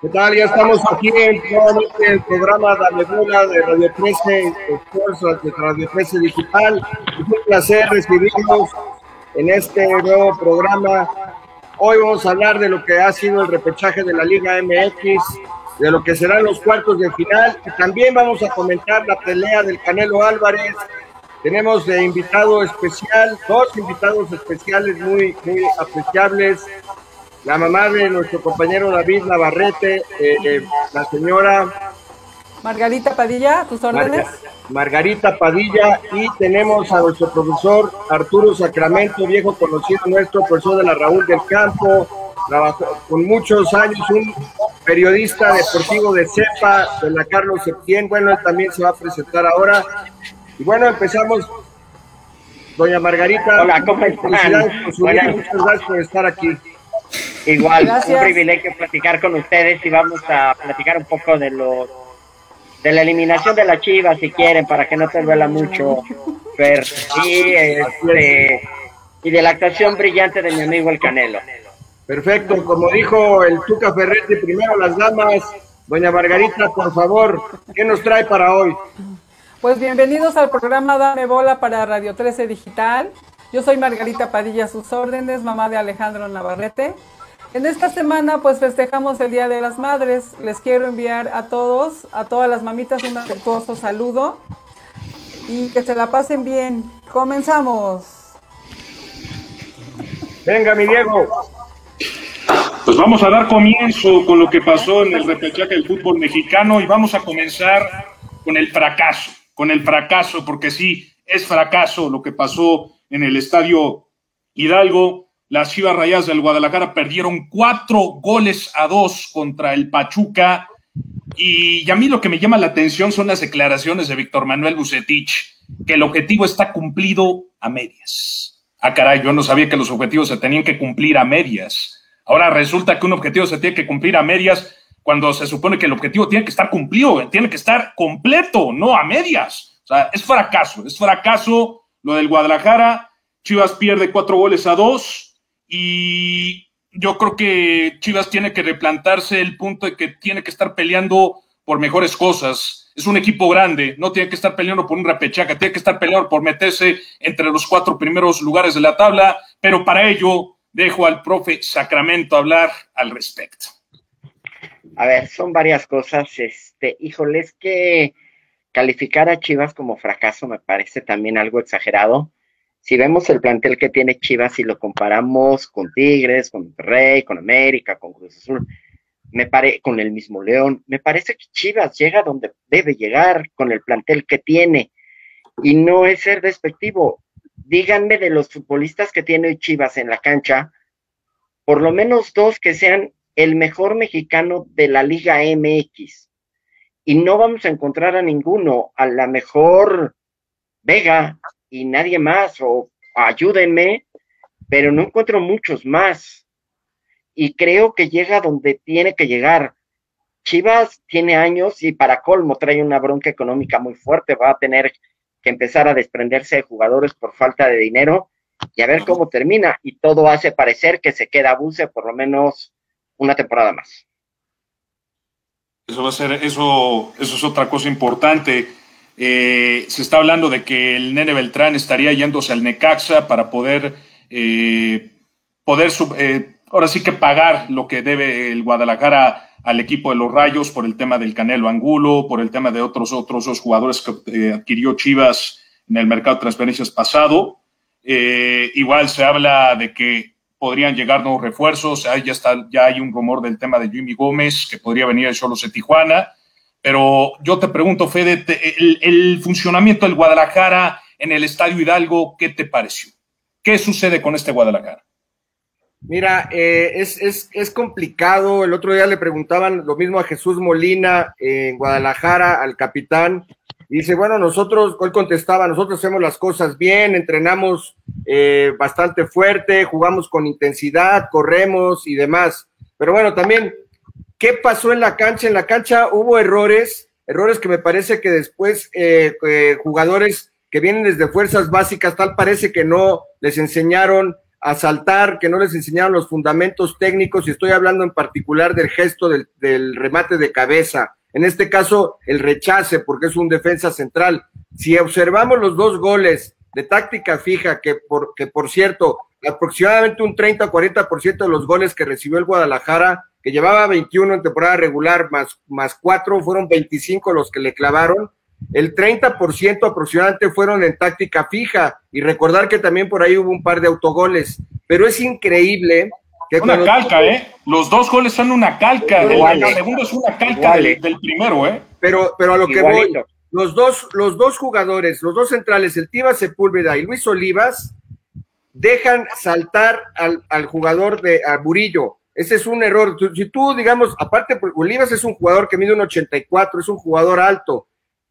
¿Qué tal? Ya estamos aquí en el programa Dame Bola de Radio 13, de Radio 13 Digital. Es un placer recibirnos en este nuevo programa. Hoy vamos a hablar de lo que ha sido el repechaje de la Liga MX, de lo que serán los cuartos de final y también vamos a comentar la pelea del Canelo Álvarez. Tenemos de invitado especial, dos invitados especiales muy, muy apreciables la mamá de nuestro compañero David Navarrete, eh, eh, la señora Margarita Padilla, tus órdenes. Margarita Padilla y tenemos a nuestro profesor Arturo Sacramento, viejo conocido nuestro, profesor de la Raúl del Campo, trabajó con muchos años, un periodista deportivo de CEPA, de la Carlos Septién, bueno, él también se va a presentar ahora. Y bueno, empezamos. Doña Margarita, Hola, ¿cómo están? Muchas gracias por estar aquí. Igual, un privilegio platicar con ustedes y vamos a platicar un poco de lo de la eliminación de la Chivas, si quieren, para que no te duela mucho, Fer. Y, este, y de la actuación brillante de mi amigo el Canelo. Perfecto, como dijo el Tuca Ferretti, primero las damas. Doña Margarita, por favor, ¿qué nos trae para hoy? Pues bienvenidos al programa Dame Bola para Radio 13 Digital. Yo soy Margarita Padilla, sus órdenes, mamá de Alejandro Navarrete. En esta semana pues festejamos el Día de las Madres. Les quiero enviar a todos, a todas las mamitas un afectuoso saludo y que se la pasen bien. Comenzamos. Venga, mi Diego. Pues vamos a dar comienzo con lo que pasó en el repechaje del fútbol mexicano y vamos a comenzar con el fracaso, con el fracaso, porque sí, es fracaso lo que pasó en el estadio Hidalgo. Las Chivas Rayas del Guadalajara perdieron cuatro goles a dos contra el Pachuca. Y, a mí lo que me llama la atención son las declaraciones de Víctor Manuel Bucetich, que el objetivo está cumplido a medias. Ah, caray, yo no sabía que los objetivos se tenían que cumplir a medias. Ahora resulta que un objetivo se tiene que cumplir a medias cuando se supone que el objetivo tiene que estar cumplido, tiene que estar completo, no a medias. O sea, es fracaso, es fracaso lo del Guadalajara. Chivas pierde cuatro goles a dos y yo creo que Chivas tiene que replantarse el punto de que tiene que estar peleando por mejores cosas. Es un equipo grande, no tiene que estar peleando por un repechaca, tiene que estar peleando por meterse entre los cuatro primeros lugares de la tabla, pero para ello dejo al profe Sacramento hablar al respecto. A ver, son varias cosas. Este, híjole, es que calificar a Chivas como fracaso me parece también algo exagerado si vemos el plantel que tiene Chivas y lo comparamos con Tigres, con Rey, con América, con Cruz Azul, me pare, con el mismo León, me parece que Chivas llega donde debe llegar con el plantel que tiene. Y no es ser despectivo. Díganme de los futbolistas que tiene Chivas en la cancha, por lo menos dos que sean el mejor mexicano de la Liga MX. Y no vamos a encontrar a ninguno, a la mejor Vega, y nadie más, o ayúdenme, pero no encuentro muchos más. Y creo que llega donde tiene que llegar. Chivas tiene años y para colmo trae una bronca económica muy fuerte, va a tener que empezar a desprenderse de jugadores por falta de dinero y a ver cómo termina. Y todo hace parecer que se queda Buse por lo menos una temporada más. Eso va a ser, eso, eso es otra cosa importante. Eh, se está hablando de que el Nene Beltrán estaría yéndose al Necaxa para poder, eh, poder eh, ahora sí que pagar lo que debe el Guadalajara al equipo de los Rayos por el tema del Canelo Angulo, por el tema de otros, otros dos jugadores que adquirió Chivas en el mercado de transferencias pasado. igual se habla de que podrían llegar nuevos refuerzos, ya, está, ya hay un rumor del tema de Jimmy Gómez que podría venir de Cholos de Tijuana pero yo te pregunto, Fede, el, funcionamiento del Guadalajara en el Estadio Hidalgo, ¿qué te pareció? ¿Qué sucede con este Guadalajara? Mira, eh, es, complicado. El otro día le preguntaban lo mismo a Jesús Molina en Guadalajara, al capitán. Y dice, bueno, nosotros, hoy contestaba, nosotros hacemos las cosas bien, entrenamos eh, bastante fuerte, jugamos con intensidad, corremos y demás. Pero bueno, también ¿Qué pasó en la cancha? En la cancha hubo errores, errores que me parece que después eh, jugadores que vienen desde fuerzas básicas, tal parece que no les enseñaron a saltar, que no les enseñaron los fundamentos técnicos, y estoy hablando en particular del gesto del, del remate de cabeza. En este caso, el rechace, porque es un defensa central. Si observamos los dos goles de táctica fija, que por, que por cierto, aproximadamente un 30 o 40% de los goles que recibió el Guadalajara, que llevaba 21 en temporada regular, más, más 4, fueron 25 los que le clavaron. El 30% aproximadamente fueron en táctica fija. Y recordar que también por ahí hubo un par de autogoles. Pero es increíble que. Una calca, ¿eh? Los dos goles son una calca. El, segundo es una calca del, primero, ¿eh? Pero, pero a lo que voy los dos, los dos jugadores, los dos centrales, el Tiva Sepúlveda y Luis Olivas, dejan saltar al, jugador de a Burillo. Ese es un error. Si tú, digamos, aparte, Olivas es un jugador que mide un 84, es un jugador alto.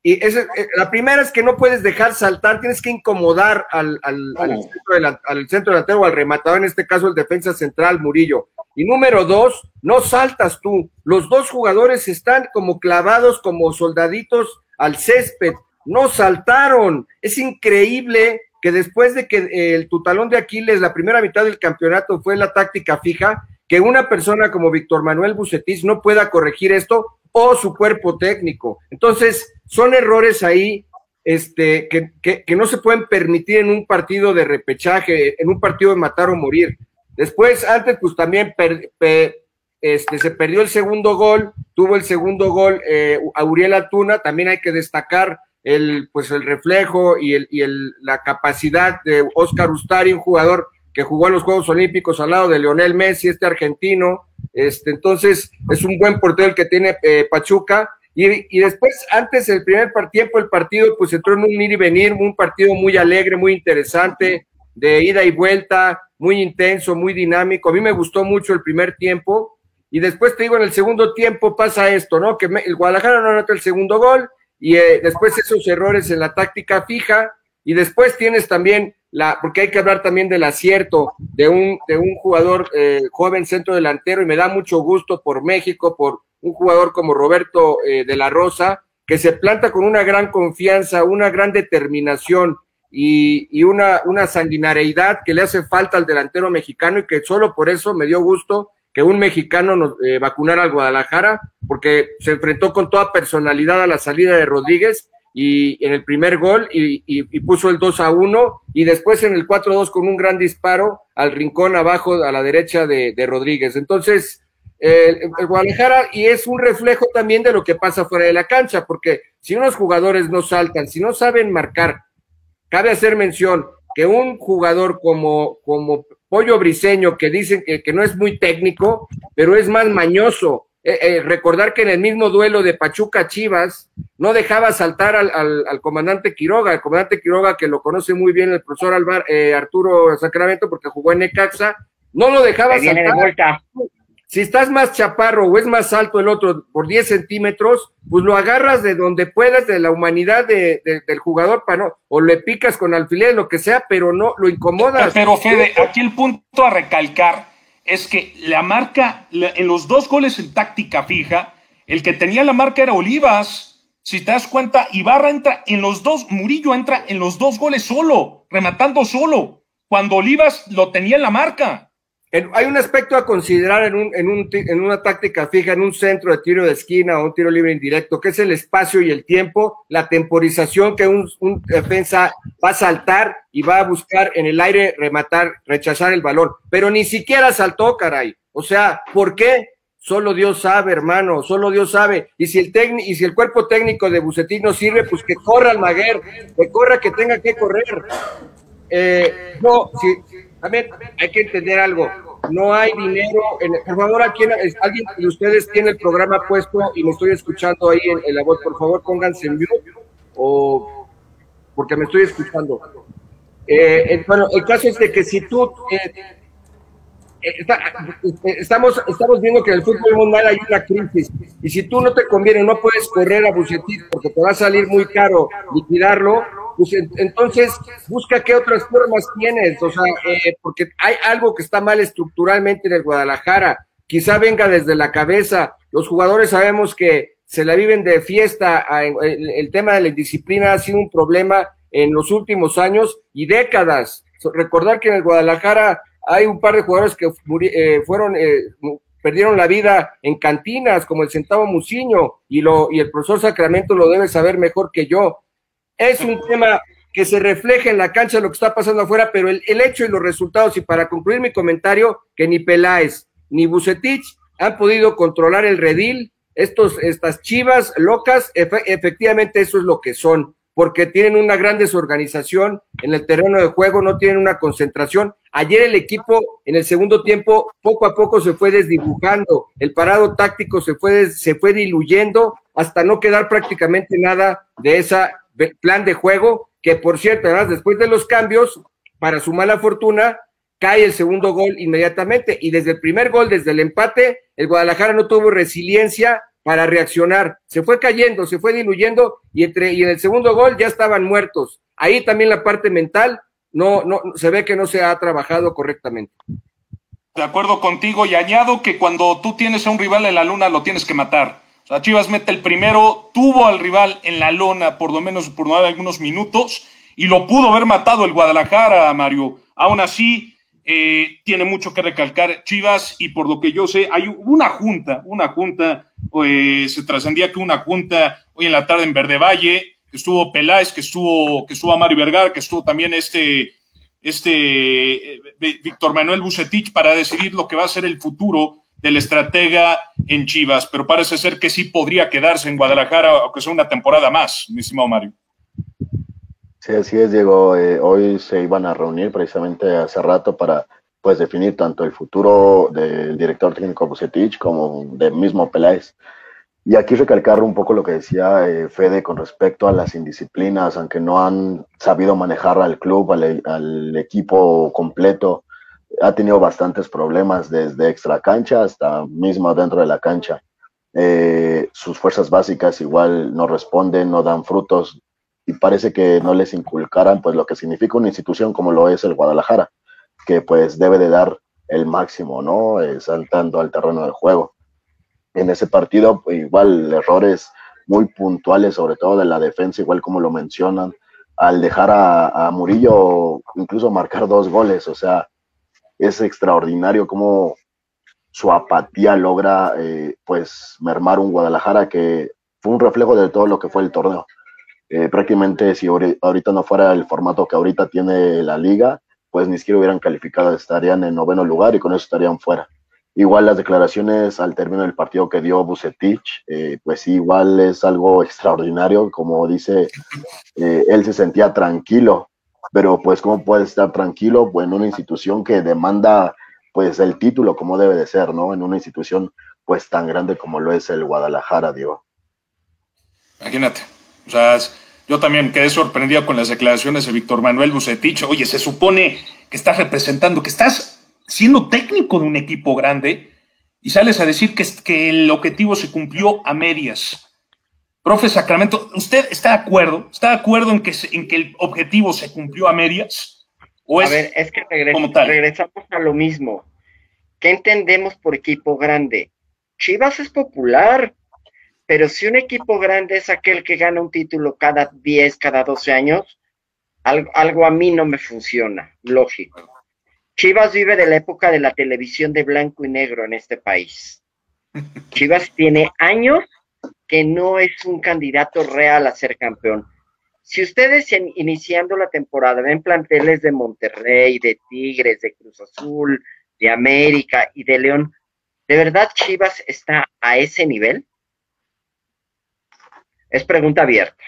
Y ese, eh, la primera es que no puedes dejar saltar, tienes que incomodar al, al, al, centro, al centro delantero o al rematador, en este caso el defensa central, Murillo. Y número dos, no saltas tú. Los dos jugadores están como clavados, como soldaditos al césped, no saltaron. Es increíble que después de que eh, el tutalón de Aquiles, la primera mitad del campeonato fue la táctica fija, que una persona como Víctor Manuel Bucetis no pueda corregir esto o su cuerpo técnico. Entonces, son errores ahí este, que, que, no se pueden permitir en un partido de repechaje, en un partido de matar o morir. Después, antes, pues también este, se perdió el segundo gol, tuvo el segundo gol eh, Auriel Atuna, también hay que destacar el, pues el reflejo y, el, y el, la capacidad de Oscar Ustari, un jugador que jugó en los Juegos Olímpicos al lado de Leonel Messi, este argentino, este, entonces es un buen portero que tiene eh, Pachuca, y, y, después, antes del primer tiempo el partido, pues entró en un ir y venir, un partido muy alegre, muy interesante, de ida y vuelta, muy intenso, muy dinámico. A mí me gustó mucho el primer tiempo, y después te digo, en el segundo tiempo pasa esto, ¿no? Que el Guadalajara no anota el segundo gol y eh, después esos errores en la táctica fija y después tienes también la, porque hay que hablar también del acierto de un, de un jugador eh, joven centro delantero y me da mucho gusto por México, por un jugador como Roberto eh, de la Rosa, que se planta con una gran confianza, una gran determinación y, y una, una sanguinariedad que le hace falta al delantero mexicano y que solo por eso me dio gusto que un mexicano nos, eh, vacunara al Guadalajara, porque se enfrentó con toda personalidad a la salida de Rodríguez y en el primer gol y, puso el 2 a 1 y después en el 4-2 con un gran disparo al rincón abajo a la derecha de, Rodríguez. Entonces, el, Guadalajara y es un reflejo también de lo que pasa fuera de la cancha, porque si unos jugadores no saltan, si no saben marcar, cabe hacer mención que un jugador como, como Pollo Briseño, que dicen que, que no es muy técnico, pero es más mañoso. Eh, eh, recordar que en el mismo duelo de Pachuca Chivas no dejaba saltar al, al, comandante Quiroga, el comandante Quiroga que lo conoce muy bien el profesor Alvar, eh, Arturo Sacramento porque jugó en Necaxa, no lo dejaba saltar. Si estás más chaparro o es más alto el otro por 10 centímetros, pues lo agarras de donde puedas, de la humanidad de, del jugador, para no, o le picas con alfiler, lo que sea, pero no lo incomodas. Pero Fede, aquí el punto a recalcar es que la marca, en los dos goles en táctica fija, el que tenía la marca era Olivas. Si te das cuenta, Ibarra entra en los dos, Murillo entra en los dos goles solo, rematando solo, cuando Olivas lo tenía en la marca hay un aspecto a considerar en, un, en, un, en, una táctica fija, en un centro de tiro de esquina o un tiro libre indirecto, que es el espacio y el tiempo, la temporización que un, defensa va a saltar y va a buscar en el aire rematar, rechazar el balón. Pero ni siquiera saltó, caray. O sea, ¿por qué? Solo Dios sabe, hermano, solo Dios sabe. Y si el y si el cuerpo técnico de Bucetín no sirve, pues que corra al Maguer, que corra que tenga que correr. Eh, no, si, también hay que entender algo. No hay dinero. En, por favor, aquí, alguien de ustedes tiene el programa puesto y me estoy escuchando ahí en, la voz. Por favor, pónganse en mute o porque me estoy escuchando. Eh, bueno, el caso es de que si tú eh, eh, estamos, estamos viendo que en el fútbol mundial hay una crisis y si tú no te conviene, no puedes correr a Bucetit porque te va a salir muy caro liquidarlo, pues entonces busca qué otras formas tienes, o sea, eh, porque hay algo que está mal estructuralmente en el Guadalajara, quizá venga desde la cabeza, los jugadores sabemos que se la viven de fiesta, el, tema de la disciplina ha sido un problema en los últimos años y décadas. Recordar que en el Guadalajara hay un par de jugadores que eh, fueron, eh, perdieron la vida en cantinas, como el Centavo Muciño, y, lo, y el profesor Sacramento lo debe saber mejor que yo. Es un tema que se refleja en la cancha lo que está pasando afuera, pero el, hecho y los resultados, y para concluir mi comentario, que ni Peláez ni Bucetich han podido controlar el redil, estos, estas chivas locas, efectivamente eso es lo que son, porque tienen una gran desorganización en el terreno de juego, no tienen una concentración. Ayer el equipo en el segundo tiempo poco a poco se fue desdibujando, el parado táctico se fue, se fue diluyendo hasta no quedar prácticamente nada de ese plan de juego, que por cierto, además después de los cambios, para su mala fortuna, cae el segundo gol inmediatamente y desde el primer gol, desde el empate, el Guadalajara no tuvo resiliencia para reaccionar. Se fue cayendo, se fue diluyendo y, entre, y en el segundo gol ya estaban muertos. Ahí también la parte mental no, no, se ve que no se ha trabajado correctamente. De acuerdo contigo y añado que cuando tú tienes a un rival en la luna lo tienes que matar. Sea, Chivas mete el primero, tuvo al rival en la lona por lo menos por no algunos minutos y lo pudo haber matado el Guadalajara, Mario. Aún así, eh, tiene mucho que recalcar Chivas y por lo que yo sé, hay una junta, una junta, eh, se trascendía que una junta hoy en la tarde en Verde Valle, que estuvo Peláez, que estuvo, que estuvo Mario Vergara, que estuvo también este, este eh, Víctor Manuel Bucetich para decidir lo que va a ser el futuro del estratega en Chivas, pero parece ser que sí podría quedarse en Guadalajara, aunque sea una temporada más, mi estimado Mario. Sí, así es, Diego. Eh, hoy se iban a reunir precisamente hace rato para pues definir tanto el futuro del director técnico Bucetich como del mismo Peláez. Y aquí recalcar un poco lo que decía eh, Fede con respecto a las indisciplinas, aunque no han sabido manejar al club, al, equipo completo, ha tenido bastantes problemas desde extra cancha hasta mismo dentro de la cancha. Eh, sus fuerzas básicas igual no responden, no dan frutos, y parece que no les inculcaran pues lo que significa una institución como lo es el Guadalajara, que pues debe de dar el máximo, ¿no? Eh, saltando al terreno del juego. En ese partido, igual errores muy puntuales, sobre todo de la defensa, igual como lo mencionan, al dejar a, Murillo incluso marcar dos goles, o sea, es extraordinario cómo su apatía logra eh, pues mermar un Guadalajara que fue un reflejo de todo lo que fue el torneo. Eh, prácticamente si ahorita no fuera el formato que ahorita tiene la liga, pues ni siquiera hubieran calificado, estarían en noveno lugar y con eso estarían fuera. Igual las declaraciones al término del partido que dio Bucetich, eh, pues igual es algo extraordinario, como dice, él se sentía tranquilo, pero pues cómo puede estar tranquilo pues, en una institución que demanda pues el título como debe de ser, ¿no? En una institución pues tan grande como lo es el Guadalajara, Diego. Imagínate, o sea, yo también quedé sorprendido con las declaraciones de Víctor Manuel Bucetich. Oye, se supone que estás representando, que estás siendo técnico de un equipo grande y sales a decir que, que el objetivo se cumplió a medias. Profe Sacramento, ¿usted está de acuerdo? ¿Está de acuerdo en que, en que el objetivo se cumplió a medias? ¿O a ver, es que regresamos a lo mismo. ¿Qué entendemos por equipo grande? Chivas es popular, pero si un equipo grande es aquel que gana un título cada 10, cada 12 años, algo, a mí no me funciona, lógico. Chivas vive de la época de la televisión de blanco y negro en este país. Chivas tiene años que no es un candidato real a ser campeón. Si ustedes iniciando la temporada ven planteles de Monterrey, de Tigres, de Cruz Azul, de América y de León, ¿de verdad Chivas está a ese nivel? Es pregunta abierta.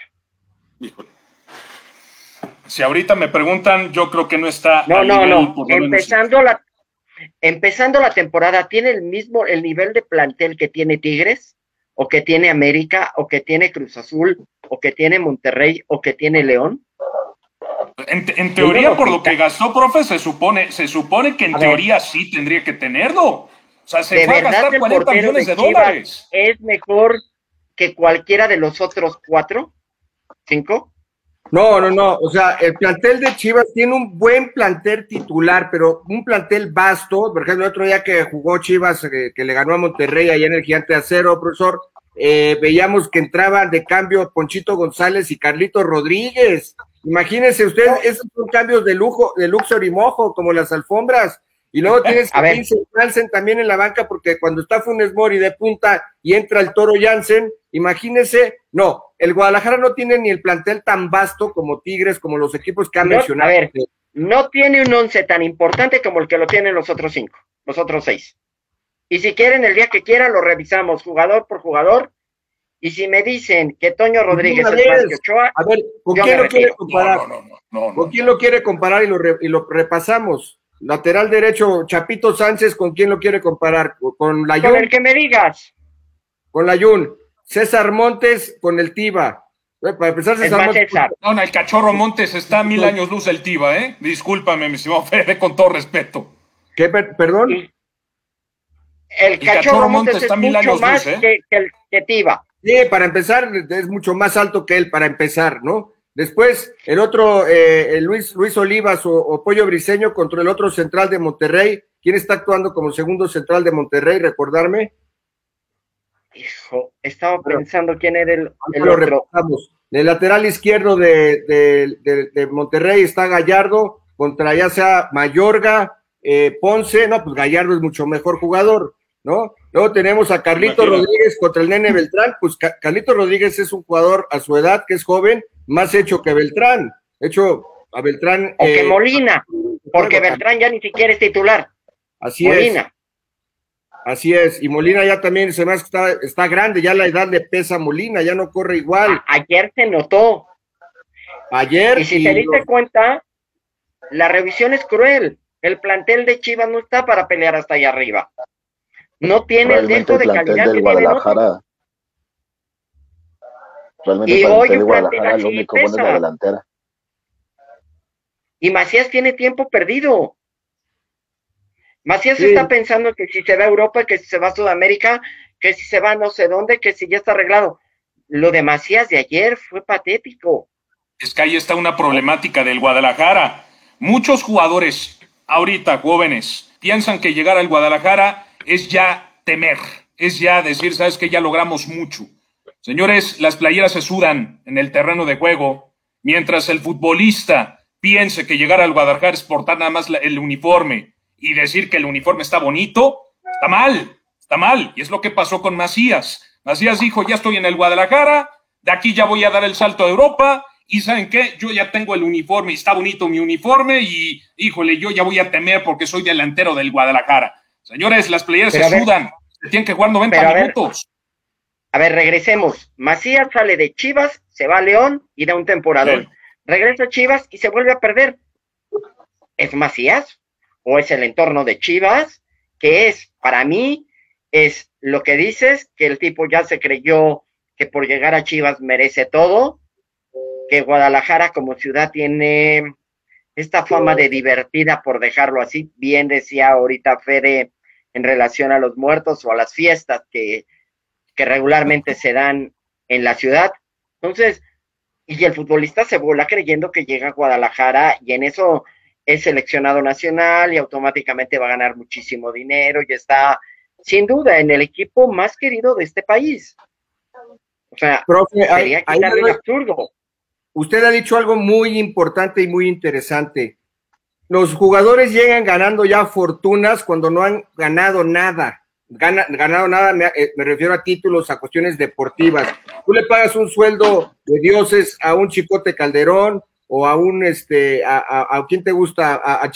Si ahorita me preguntan, yo creo que no está. No, no, no. Empezando la, empezando la temporada, ¿tiene el mismo el nivel de plantel que tiene Tigres? ¿O que tiene América? ¿O que tiene Cruz Azul? ¿O que tiene Monterrey? ¿O que tiene León? En, teoría, por lo que gastó, profe, se supone, se supone que en teoría sí tendría que tenerlo. O sea, se ¿De a gastar 40 millones de, dólares. Es mejor que cualquiera de los otros cuatro? ¿Cinco? No, no, no. O sea, el plantel de Chivas tiene un buen plantel titular, pero un plantel vasto. Por ejemplo, el otro día que jugó Chivas, eh, que, le ganó a Monterrey allá en el Gigante Acero, profesor, eh, veíamos que entraban de cambio Ponchito González y Carlito Rodríguez. Imagínense ustedes, esos son cambios de lujo, de luxo y mojo, como las alfombras. Y luego tienes a, Vincent también en la banca, porque cuando está Funes Mori de punta y entra el Toro Janssen, imagínese, no, el Guadalajara no tiene ni el plantel tan vasto como Tigres, como los equipos que han mencionado. A ver, no tiene un once tan importante como el que lo tienen los otros cinco, los otros seis. Y si quieren, el día que quieran, lo revisamos jugador por jugador. Y si me dicen que Toño Rodríguez es más que Ochoa, a ver, ¿con quién lo quiere comparar? ¿Con quién lo quiere comparar y lo, y lo repasamos? Lateral derecho, Chapito Sánchez, ¿con quién lo quiere comparar? ¿Con la Con el que me digas. Con la Yun. César Montes con el Tiba. Eh, para empezar, César Montes. No, el cachorro Montes está a mil años luz del Tiba, ¿eh? Discúlpame, mi estimado Fede, con todo respeto. ¿Qué, perdón? El, cachorro, Montes, está mil años más ¿eh? que, el que Tiba. Sí, para empezar, es mucho más alto que él, para empezar, ¿no? Después, el otro, eh, Luis, Luis Olivas o, Pollo Briseño contra el otro central de Monterrey. ¿Quién está actuando como segundo central de Monterrey? Recordarme. Estaba pensando quién era el, el otro. el lateral izquierdo de, Monterrey está Gallardo contra ya sea Mayorga, eh, Ponce. No, pues Gallardo es mucho mejor jugador, ¿no? Luego tenemos a Carlito Rodríguez contra el Nene Beltrán. Pues Carlito Rodríguez es un jugador a su edad que es joven más hecho que Beltrán. Hecho, a Beltrán. O que eh, Molina, porque Beltrán ya ni siquiera es titular. Así Molina. Así es, y Molina ya también se me está, está grande, ya la edad le pesa a Molina, ya no corre igual. ayer se notó. Ayer. Y si te diste cuenta, la revisión es cruel. El plantel de Chivas no está para pelear hasta allá arriba. No tiene el dentro de calidad que Guadalajara y hoy el Guadalajara lo único bueno es la delantera. Y Macías tiene tiempo perdido. Macías está pensando que si se va a Europa, que si se va a Sudamérica, que si se va no sé dónde, que si ya está arreglado. Lo de Macías de ayer fue patético. Es que ahí está una problemática del Guadalajara. Muchos jugadores, ahorita jóvenes, piensan que llegar al Guadalajara es ya temer, es ya decir, sabes que ya logramos mucho. Señores, las playeras se sudan en el terreno de juego, mientras el futbolista piense que llegar al Guadalajara es portar nada más el uniforme y decir que el uniforme está bonito, está mal, está mal. Y es lo que pasó con Macías. Macías dijo, ya estoy en el Guadalajara, de aquí ya voy a dar el salto a Europa, y ¿saben qué? Yo ya tengo el uniforme, está bonito mi uniforme, y híjole, yo ya voy a temer porque soy delantero del Guadalajara. Señores, las playeras se sudan, se tienen que jugar 90 minutos. A ver, regresemos. Macías sale de Chivas, se va a León y da un temporador. Regresa a Chivas y se vuelve a perder. ¿Es Macías? ¿O es el entorno de Chivas? Que es, para mí, es lo que dices, que el tipo ya se creyó que por llegar a Chivas merece todo, que Guadalajara como ciudad tiene esta fama de divertida, por dejarlo así, bien decía ahorita Fede en relación a los muertos o a las fiestas que que regularmente se dan en la ciudad. Entonces, y el futbolista se vuela creyendo que llega a Guadalajara y en eso es seleccionado nacional y automáticamente va a ganar muchísimo dinero y está sin duda en el equipo más querido de este país. O sea, sería absurdo. Usted ha dicho algo muy importante y muy interesante. Los jugadores llegan ganando ya fortunas cuando no han ganado nada gana, ganado nada, eh, me, refiero a títulos, a cuestiones deportivas. Tú le pagas un sueldo de dioses a un Chicote Calderón o a un, este, a, a, quien te gusta, a,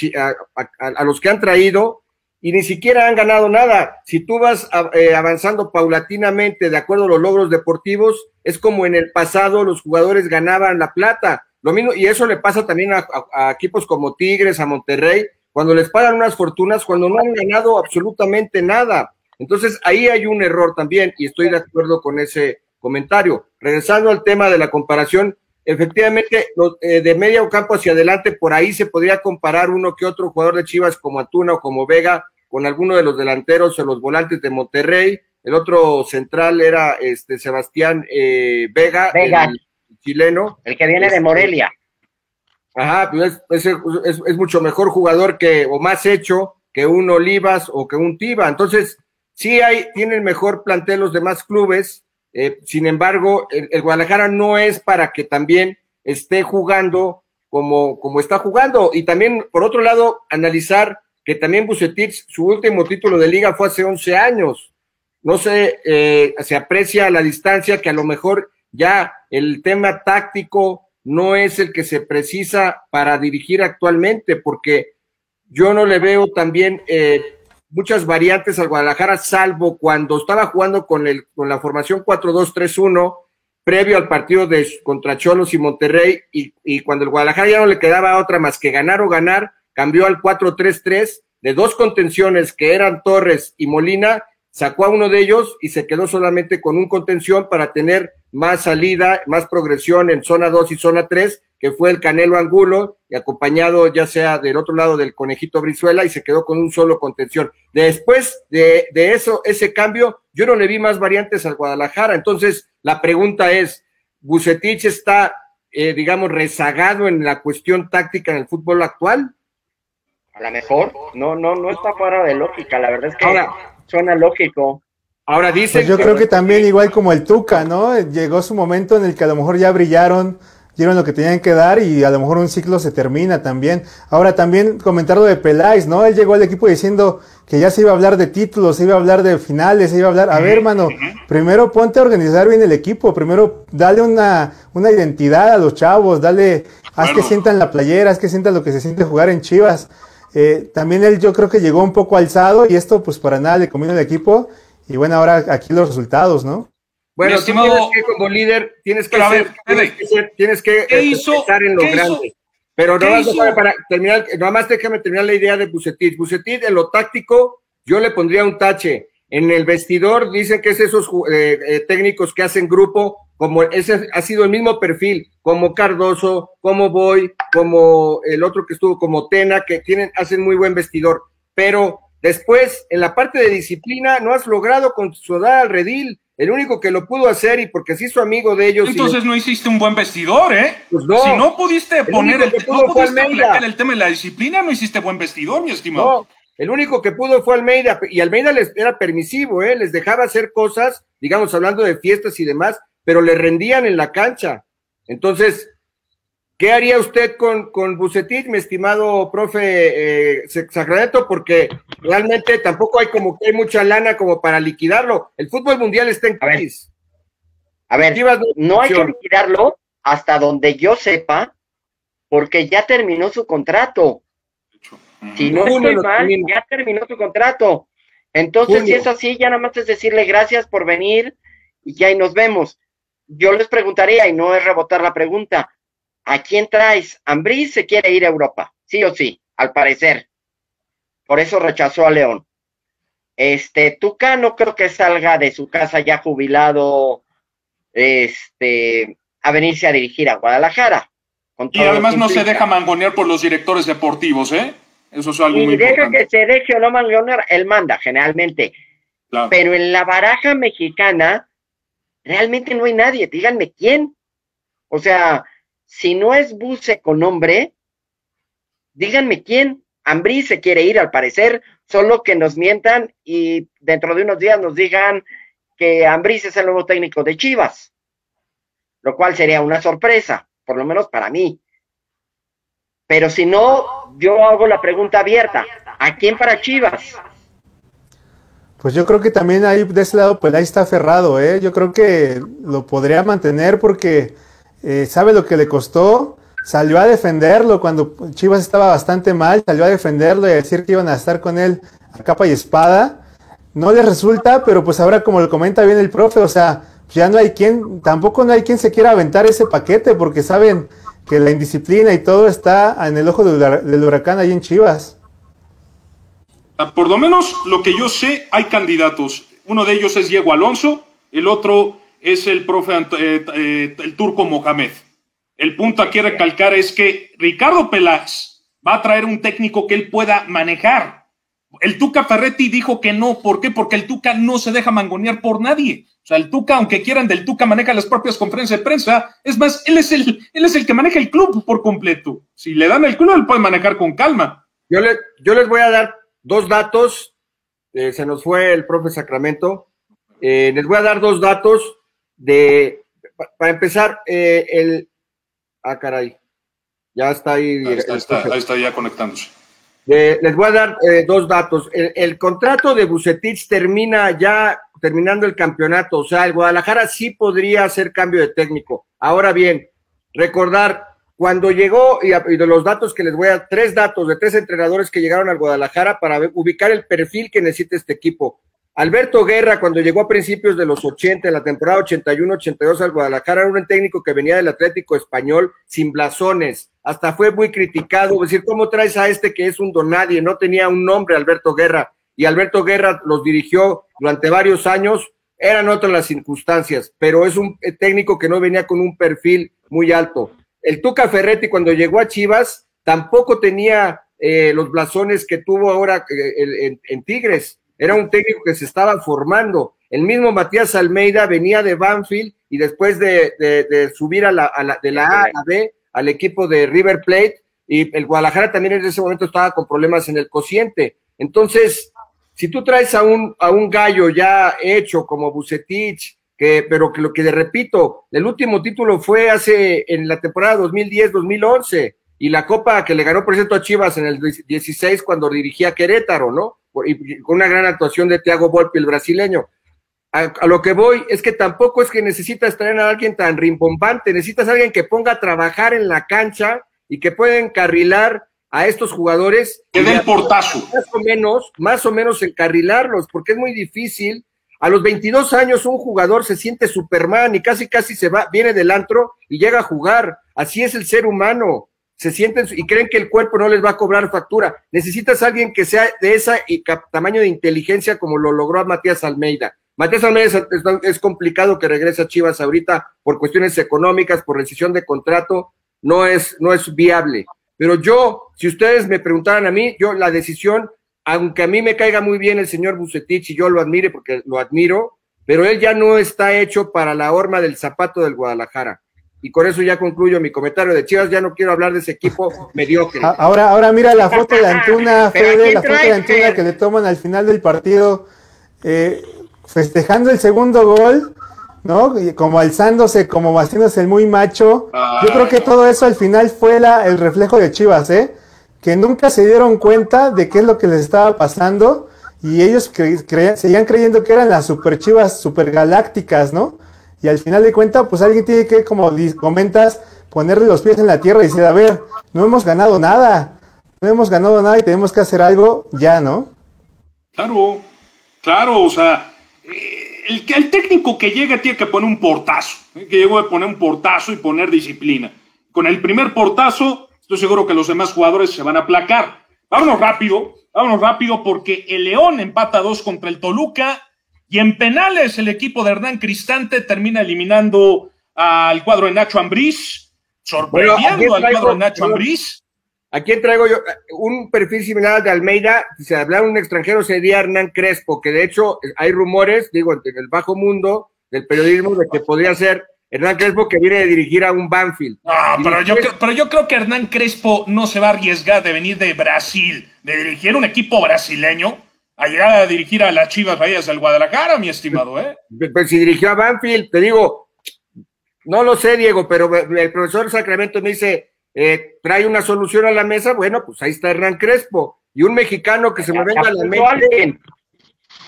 a, los que han traído y ni siquiera han ganado nada. Si tú vas eh, avanzando paulatinamente de acuerdo a los logros deportivos, es como en el pasado los jugadores ganaban la plata. Lo mismo, y eso le pasa también a equipos como Tigres, a Monterrey, cuando les pagan unas fortunas, cuando no han ganado absolutamente nada. Entonces, ahí hay un error también y estoy de acuerdo con ese comentario. Regresando al tema de la comparación, efectivamente, eh, de medio campo hacia adelante, por ahí se podría comparar uno que otro jugador de Chivas como Atuna o como Vega con alguno de los delanteros o los volantes de Monterrey. El otro central era este Sebastián eh, Vega, el chileno. El que viene de este, Morelia. Ajá, pues es, es, mucho mejor jugador que, o más hecho que un Olivas o que un Tiva. Entonces, Sí hay, tienen mejor plantel los demás clubes, eh, sin embargo, el, Guadalajara no es para que también esté jugando como, como está jugando. Y también, por otro lado, analizar que también Bucetich, su último título de liga fue hace 11 años. No sé, eh, se aprecia a la distancia que a lo mejor ya el tema táctico no es el que se precisa para dirigir actualmente, porque yo no le veo también eh, muchas variantes al Guadalajara, salvo cuando estaba jugando con, el, con la formación 4-2-3-1, previo al partido de contra Cholos y Monterrey, y, y, cuando el Guadalajara ya no le quedaba otra más que ganar o ganar, cambió al 4-3-3 de dos contenciones que eran Torres y Molina, sacó a uno de ellos y se quedó solamente con un contención para tener más salida, más progresión en zona 2 y zona 3, que fue el Canelo Angulo, y acompañado ya sea del otro lado del Conejito Brizuela, y se quedó con un solo contención. Después de, de eso, ese cambio, yo no le vi más variantes al Guadalajara. Entonces, la pregunta es, ¿Bucetich está, eh, digamos, rezagado en la cuestión táctica en el fútbol actual? A lo mejor, no, no, no está fuera de lógica, la verdad es que Ahora, suena lógico. Ahora dice. Pues yo creo que también, igual como el Tuca, ¿no? Llegó su momento en el que a lo mejor ya brillaron, dieron lo que tenían que dar y a lo mejor un ciclo se termina también. Ahora también comentar lo de Peláez, ¿no? Él llegó al equipo diciendo que ya se iba a hablar de títulos, se iba a hablar de finales, se iba a hablar. A ver, hermano, primero ponte a organizar bien el equipo, primero dale una, una identidad a los chavos, dale, haz que sientan la playera, haz que sientan lo que se siente jugar en Chivas. Eh, también él yo creo que llegó un poco alzado y esto pues para nada le conviene al equipo. Y bueno, ahora aquí los resultados, ¿no? Bueno, estimado... tienes que como líder tienes que, ser, tienes que, ser, tienes que estar en lo grande. Pero no más para, para, terminar, nada más déjame terminar la idea de Bucetit. Bucetit en lo táctico yo le pondría un tache. En el vestidor dicen que es esos eh, eh, técnicos que hacen grupo, como ese ha sido el mismo perfil, como Cardoso, como Boy, como el otro que estuvo como Tena, que tienen, hacen muy buen vestidor. Pero después, en la parte de disciplina, no has logrado consolidar al redil. El único que lo pudo hacer y porque se hizo amigo de ellos. Entonces no hiciste un buen vestidor, ¿eh? Pues no. Si no pudiste poner el, no pudiste el tema de la disciplina, no hiciste buen vestidor, mi estimado. No. El único que pudo fue Almeida, y Almeida les era permisivo, ¿eh? les dejaba hacer cosas, digamos, hablando de fiestas y demás, pero le rendían en la cancha. Entonces, ¿qué haría usted con, con Bucetit, mi estimado profe eh, Sacramento? Porque realmente tampoco hay como que hay mucha lana como para liquidarlo. El fútbol mundial está en crisis. A ver, a ver no hay que liquidarlo hasta donde yo sepa, porque ya terminó su contrato. Si no estoy mal, ya terminó tu contrato. Entonces, si es así, ya nada más es decirle gracias por venir y ya y nos vemos. Yo les preguntaría, y no es rebotar la pregunta, ¿a quién traes? Ambriz se quiere ir a Europa, sí o sí, al parecer. Por eso rechazó a León. Este, Tuca no creo que salga de su casa ya jubilado, este, a venirse a dirigir a Guadalajara. Y además no se deja mangonear por los directores deportivos, ¿eh? Eso es algo y deja que se deje o no mangonear, él manda generalmente. Pero en la baraja mexicana, realmente no hay nadie. Díganme quién. O sea, si no es Buse con nombre, díganme quién. Ambrí se quiere ir, al parecer, solo que nos mientan y dentro de unos días nos digan que Ambriz es el nuevo técnico de Chivas, lo cual sería una sorpresa, por lo menos para mí. Pero si no, yo hago la pregunta abierta. ¿A quién para Chivas? Pues yo creo que también ahí de ese lado, pues ahí está aferrado, ¿eh? Yo creo que lo podría mantener porque eh, sabe lo que le costó. Salió a defenderlo cuando Chivas estaba bastante mal, salió a defenderlo y a decir que iban a estar con él a capa y espada. No le resulta, pero pues ahora como lo comenta bien el profe, o sea, ya no hay quien, tampoco no hay quien se quiera aventar ese paquete porque saben que la indisciplina y todo está en el ojo del huracán ahí en Chivas. Ah, por lo menos lo que yo sé, hay candidatos. Uno de ellos es Diego Alonso, el otro es el profe eh, eh, el turco Mohamed. El punto aquí a recalcar es que Ricardo Peláez va a traer un técnico que él pueda manejar. El Tuca Ferretti dijo que no. ¿Por qué? Porque el Tuca no se deja mangonear por nadie. O sea, el Tuca, aunque quieran del Tuca, maneja las propias conferencias de prensa. Es más, él es el, él es el que maneja el club por completo. Si le dan el club, él puede manejar con calma. Yo, le, yo les voy a dar dos datos. Eh, se nos fue el profe Sacramento. Les voy a dar dos datos de, para empezar, eh, el, ah, caray, ya está ahí. Ahí está, ahí está ya conectándose. les voy a dar eh, dos datos. El, contrato de Bucetich termina ya terminando el campeonato, o sea, el Guadalajara sí podría hacer cambio de técnico. Ahora bien, recordar, cuando llegó, y, de los datos que les voy a dar, tres datos de tres entrenadores que llegaron al Guadalajara para ubicar el perfil que necesita este equipo. Alberto Guerra, cuando llegó a principios de los 80, en la temporada 81-82 al Guadalajara, era un técnico que venía del Atlético Español sin blasones. Hasta fue muy criticado. Es decir, ¿cómo traes a este que es un donadie? No tenía un nombre, Alberto Guerra. Y Alberto Guerra los dirigió durante varios años. Eran otras las circunstancias, pero es un técnico que no venía con un perfil muy alto. El Tuca Ferretti, cuando llegó a Chivas, tampoco tenía eh, los blasones que tuvo ahora eh, en Tigres era un técnico que se estaba formando. El mismo Matías Almeida venía de Banfield y después de, subir a la, de la A a la B al equipo de River Plate, y el Guadalajara también en ese momento estaba con problemas en el cociente. Entonces, si tú traes a un, a un gallo ya hecho como Bucetich, que, pero que lo que le repito, el último título fue hace en la temporada 2010-2011 y la copa que le ganó por cierto a Chivas en el 16 cuando dirigía Querétaro, ¿no? Con una gran actuación de Thiago Volpi, el brasileño. A, lo que voy es que tampoco es que necesitas traer a alguien tan rimbombante, necesitas a alguien que ponga a trabajar en la cancha y que pueda encarrilar a estos jugadores. Que den portazo. Más o menos, más o menos encarrilarlos, porque es muy difícil. A los 22 años un jugador se siente Superman y casi casi se va, viene del antro y llega a jugar. Así es el ser humano se sienten y creen que el cuerpo no les va a cobrar factura. Necesitas a alguien que sea de esa tamaño de inteligencia como lo logró Matías Almeida. Matías Almeida es, complicado que regrese a Chivas ahorita por cuestiones económicas, por decisión de contrato, no es, no es viable. Pero yo, si ustedes me preguntaran a mí, yo la decisión, aunque a mí me caiga muy bien el señor Bucetich y yo lo admire porque lo admiro, pero él ya no está hecho para la horma del zapato del Guadalajara y con eso ya concluyo mi comentario de Chivas, ya no quiero hablar de ese equipo mediocre. Ahora, ahora mira la foto de Antuna, Fede, la foto de Antuna que le toman al final del partido, eh, festejando el segundo gol, ¿no? Como alzándose, como haciéndose el muy macho. Yo creo que todo eso al final fue la, el reflejo de Chivas, ¿eh? Que nunca se dieron cuenta de qué es lo que les estaba pasando y ellos seguían creyendo que eran las super Chivas super galácticas, ¿no? Y al final de cuentas, pues alguien tiene que, como comentas, ponerle los pies en la tierra y decir, a ver, no hemos ganado nada, no hemos ganado nada y tenemos que hacer algo ya, ¿no? Claro, claro, o sea, el, el técnico que llega tiene que poner un portazo, ¿eh? que llegó a poner un portazo y poner disciplina. Con el primer portazo, estoy seguro que los demás jugadores se van a aplacar. Vámonos rápido, vámonos rápido porque el León empata dos contra el Toluca y en penales, el equipo de Hernán Cristante termina eliminando al cuadro de Nacho Ambriz, sorprendiendo al cuadro de Nacho Ambriz. ¿A quién traigo yo? Un perfil similar de Almeida, si se hablara un extranjero sería Hernán Crespo, que de hecho hay rumores, digo, en el bajo mundo del periodismo, de que podría ser Hernán Crespo que viene de dirigir a un Banfield. No, pero yo, pero yo creo que Hernán Crespo no se va a arriesgar de venir de Brasil, de dirigir un equipo brasileño a llegar a dirigir a las Chivas Bahías del Guadalajara, mi estimado, ¿eh? Pues si dirigió a Banfield, te digo, no lo sé, Diego, pero el profesor Sacramento me dice, eh, trae una solución a la mesa, bueno, pues ahí está Hernán Crespo. Y un mexicano que se me venga a la mente,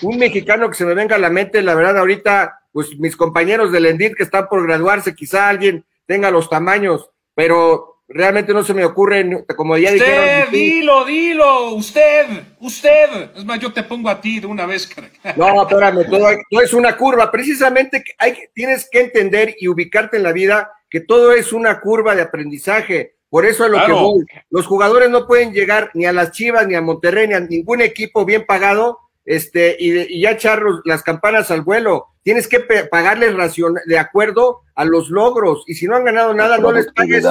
un mexicano que se me venga a la mente, la verdad, ahorita, pues mis compañeros del ENDIT que están por graduarse, quizá alguien tenga los tamaños, pero realmente no se me ocurre, como ya usted, dijeron. dilo, dilo, usted, usted. Es más, yo te pongo a ti de una vez. No, espérame, todo, es una curva. Precisamente hay, tienes que entender y ubicarte en la vida que todo es una curva de aprendizaje. Por eso es lo que voy. Los jugadores no pueden llegar ni a las Chivas, ni a Monterrey, ni a ningún equipo bien pagado, este, y, ya echar las campanas al vuelo. Tienes que pagarles ración, de acuerdo a los logros. Y si no han ganado nada, no les pagues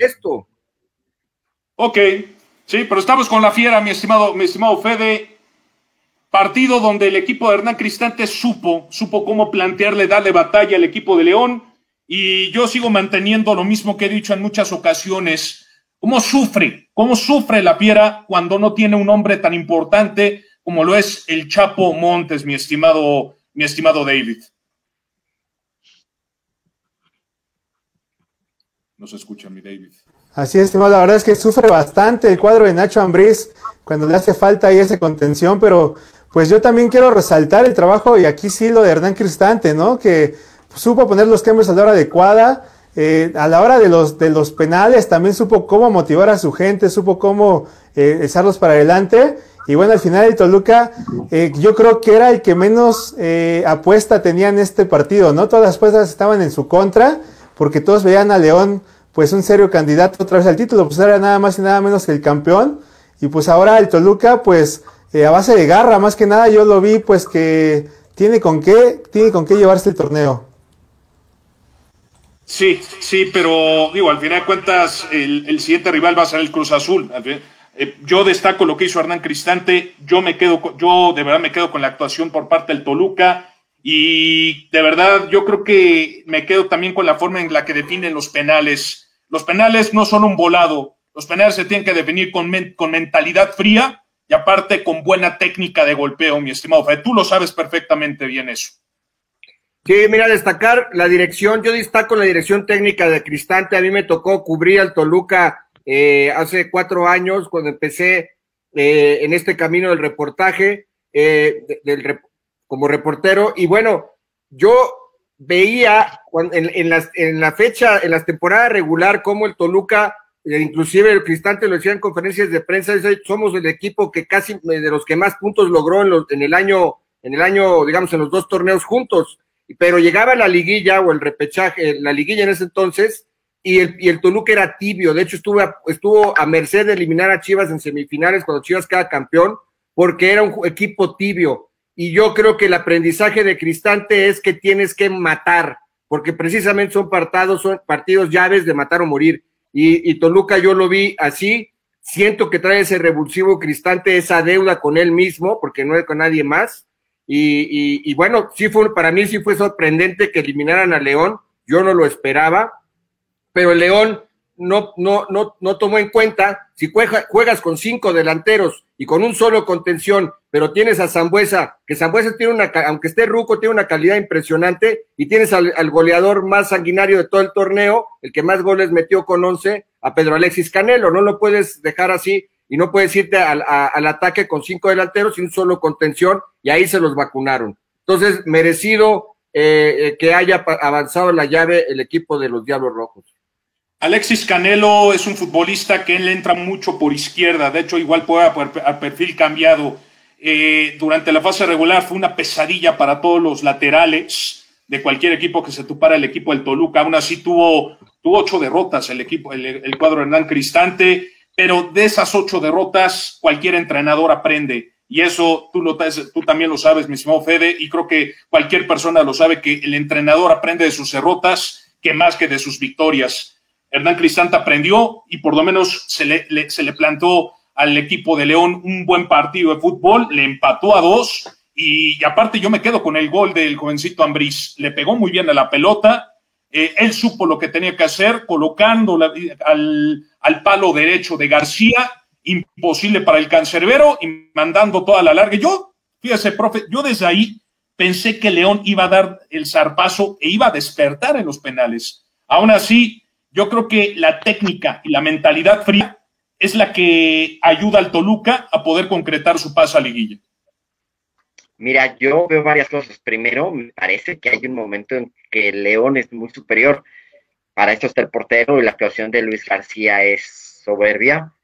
esto. Ok, sí, pero estamos con la fiera, mi estimado, mi estimado Fede. Partido donde el equipo de Hernán Cristante supo, supo cómo plantearle, darle batalla al equipo de León. Y yo sigo manteniendo lo mismo que he dicho en muchas ocasiones. ¿Cómo sufre? ¿Cómo sufre la fiera cuando no tiene un hombre tan importante como lo es el Chapo Montes, mi estimado, mi estimado David? Nos escucha, mi David. Así es, la verdad es que sufre bastante el cuadro de Nacho Ambriz cuando le hace falta ahí esa contención, pero pues yo también quiero resaltar el trabajo, y aquí sí lo de Hernán Cristante, ¿no? Que supo poner los cambios a la hora adecuada, eh, a la hora de los, de los penales también supo cómo motivar a su gente, supo cómo eh, echarlos para adelante. Y bueno, al final el Toluca, eh, yo creo que era el que menos eh, apuesta tenía en este partido, ¿no? Todas las apuestas estaban en su contra, porque todos veían a León, pues un serio candidato otra vez al título, pues era nada más y nada menos que el campeón. Y pues ahora el Toluca, pues a base de garra, más que nada yo lo vi, pues que tiene con qué, tiene con qué llevarse el torneo. Sí, sí, pero digo, al final de cuentas, el, siguiente rival va a ser el Cruz Azul. Eh, yo destaco lo que hizo Hernán Cristante, yo me quedo, yo de verdad me quedo con la actuación por parte del Toluca y de verdad yo creo que me quedo también con la forma en la que definen los penales. Los penales no son un volado, los penales se tienen que definir con, con mentalidad fría y aparte con buena técnica de golpeo, mi estimado Fred. Tú lo sabes perfectamente bien eso. Sí, mira, destacar la dirección, yo destaco la dirección técnica de Cristante, a mí me tocó cubrir al Toluca eh, hace cuatro años cuando empecé eh, en este camino del reportaje eh, del, como reportero y bueno, yo veía en, las, en la fecha, en las temporadas regular, como el Toluca, inclusive el Cristante lo decía en conferencias de prensa, somos el equipo que casi de los que más puntos logró en, en el año, en el año, digamos, en los dos torneos juntos pero llegaba la liguilla o el repechaje, la liguilla en ese entonces, y el, y el Toluca era tibio. De hecho, estuvo a, estuvo a merced de eliminar a Chivas en semifinales cuando Chivas queda campeón, porque era un equipo tibio. Y yo creo que el aprendizaje de Cristante es que tienes que matar, porque precisamente son partidos, son partidos llaves de matar o morir. Y, y Toluca yo lo vi así. Siento que trae ese revulsivo Cristante, esa deuda con él mismo, porque no es con nadie más y, bueno, sí fue, para mí sí fue sorprendente que eliminaran a León, yo no lo esperaba, pero el León no, no, no, no tomó en cuenta, si juegas con cinco delanteros y con un solo contención, pero tienes a Zambuesa, que Zambuesa tiene una, aunque esté ruco, tiene una calidad impresionante, y tienes al, al, goleador más sanguinario de todo el torneo, el que más goles metió con once, a Pedro Alexis Canelo, no lo puedes dejar así y no puedes irte al, ataque con cinco delanteros y un solo contención, y ahí se los vacunaron. Entonces, merecido eh, eh, que haya avanzado la llave el equipo de los Diablos Rojos. Alexis Canelo es un futbolista que él entra mucho por izquierda, de hecho igual puede a perfil cambiado. Eh, durante la fase regular fue una pesadilla para todos los laterales de cualquier equipo que se topara el equipo del Toluca. Aún así tuvo, tuvo ocho derrotas el equipo, el, el cuadro Hernán Cristante pero de esas ocho derrotas cualquier entrenador aprende. Y eso tú, lo, tú también lo sabes, mi estimado Fede, y creo que cualquier persona lo sabe, que el entrenador aprende de sus derrotas que más que de sus victorias. Hernán Cristante aprendió y por lo menos se le, se le plantó al equipo de León un buen partido de fútbol, le empató a dos y, aparte yo me quedo con el gol del jovencito Ambriz, le pegó muy bien a la pelota, eh, él supo lo que tenía que hacer, colocando al, al palo derecho de García, imposible para el cancerbero y mandando toda la larga. Yo, fíjese, profe, yo desde ahí pensé que León iba a dar el zarpazo e iba a despertar en los penales. Aún así, yo creo que la técnica y la mentalidad fría es la que ayuda al Toluca a poder concretar su paso a liguilla. Mira, yo veo varias cosas. Primero, me parece que hay un momento en que León es muy superior para esto está el portero y la actuación de Luis García es soberbia.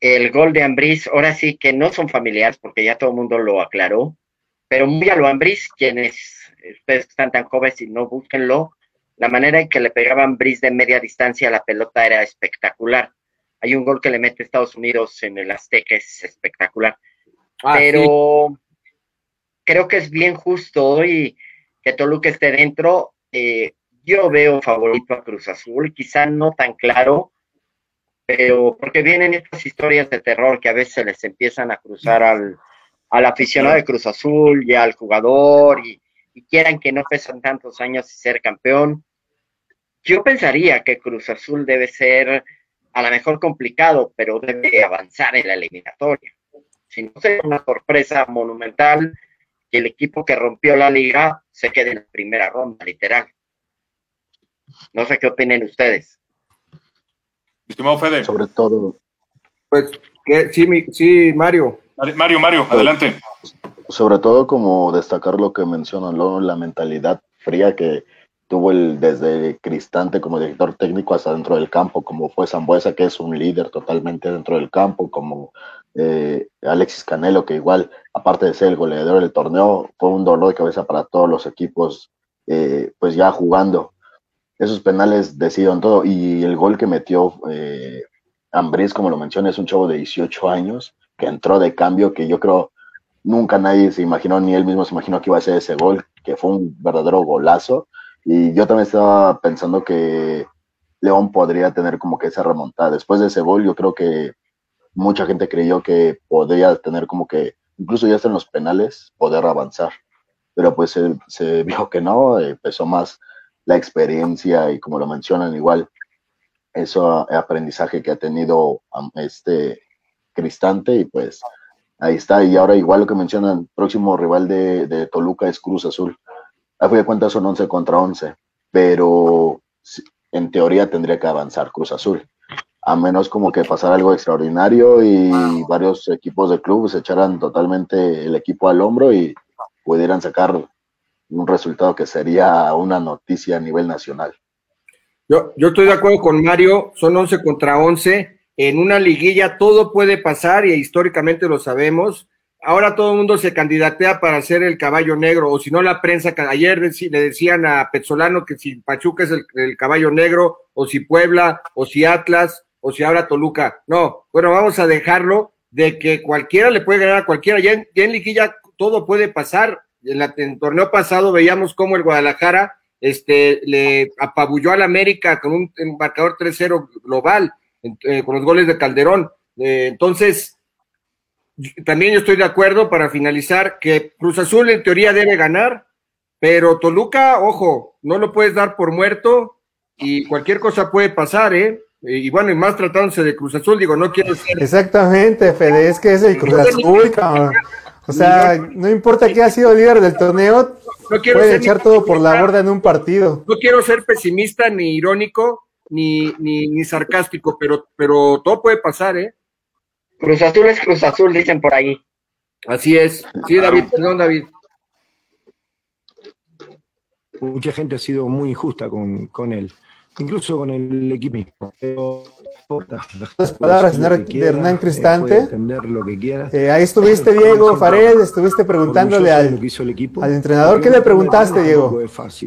El gol de Ambriz, ahora sí que no son familiares porque ya todo el mundo lo aclaró, pero muy a lo Ambriz, quienes ustedes están tan jóvenes y no búsquenlo, la manera en que le pegaba Ambriz de media distancia a la pelota era espectacular. Hay un gol que le mete Estados Unidos en el Azteca, es espectacular. Ah, pero creo que es bien justo hoy que Toluca esté dentro. Eh, yo veo favorito a Cruz Azul, quizá no tan claro, pero porque vienen estas historias de terror que a veces les empiezan a cruzar al, aficionado de Cruz Azul y al jugador y, quieran que no pesan tantos años y ser campeón. Yo pensaría que Cruz Azul debe ser a lo mejor complicado, pero debe avanzar en la eliminatoria. Si no será una sorpresa monumental que el equipo que rompió la liga se quede en la primera ronda, literal. No sé qué opinen ustedes. Estimado Fede. Sobre todo. Pues, que, sí, sí, Mario. Mario, Mario, adelante. Sobre todo como destacar lo que mencionan, la mentalidad fría que tuvo el, desde Cristante como director técnico hasta dentro del campo, como fue Zambuesa, que es un líder totalmente dentro del campo, como eh, Alexis Canelo, que igual, aparte de ser el goleador del torneo, fue un dolor de cabeza para todos los equipos, eh, pues ya jugando. Esos penales decidieron todo y el gol que metió eh, como lo mencioné, es un chavo de 18 años que entró de cambio, que yo creo nunca nadie se imaginó, ni él mismo se imaginó que iba a ser ese gol, que fue un verdadero golazo y yo también estaba pensando que León podría tener como que esa remontada. Después de ese gol, yo creo que mucha gente creyó que podría tener como que, incluso ya hasta en los penales, poder avanzar. Pero pues se, vio que no, empezó más la experiencia y como lo mencionan igual, eso aprendizaje que ha tenido este Cristante y pues ahí está. Y ahora igual lo que mencionan, próximo rival de, de Toluca es Cruz Azul a fin de cuentas son 11 contra 11, pero en teoría tendría que avanzar Cruz Azul, a menos como que pasara algo extraordinario y varios equipos de club se echaran totalmente el equipo al hombro y pudieran sacar un resultado que sería una noticia a nivel nacional. Yo, yo estoy de acuerdo con Mario, son 11 contra 11. En una liguilla todo puede pasar y históricamente lo sabemos ahora todo el mundo se candidatea para ser el caballo negro, o si no la prensa, ayer le decían a Petzolano que si Pachuca es el, caballo negro, o si Puebla, o si Atlas, o si ahora Toluca. No, bueno, vamos a dejarlo de que cualquiera le puede ganar a cualquiera. Ya en, en Liquilla todo puede pasar. En, el torneo pasado veíamos cómo el Guadalajara este, le apabulló al América con un, marcador 3-0 global, eh, con los goles de Calderón. Eh, entonces, también yo estoy de acuerdo para finalizar que Cruz Azul en teoría debe ganar, pero Toluca, ojo, no lo puedes dar por muerto y cualquier cosa puede pasar, ¿eh? Y bueno, y más tratándose de Cruz Azul, digo, no quiero ser... Exactamente, Fede, es que es el Cruz Azul, O sea, no importa que ha sido líder del torneo, no quiero puede echar todo por la borda en un partido. No quiero ser pesimista ni irónico ni, ni, ni sarcástico, pero, pero todo puede pasar, ¿eh? Cruz Azul es Cruz Azul, dicen por ahí. Así es. Sí, David, perdón, David. Mucha gente ha sido muy injusta con, con él, incluso con el equipo las palabras de Hernán Cristante. Eh, ahí estuviste, Diego Fared, estuviste preguntándole al, al entrenador. ¿Qué le preguntaste, Diego?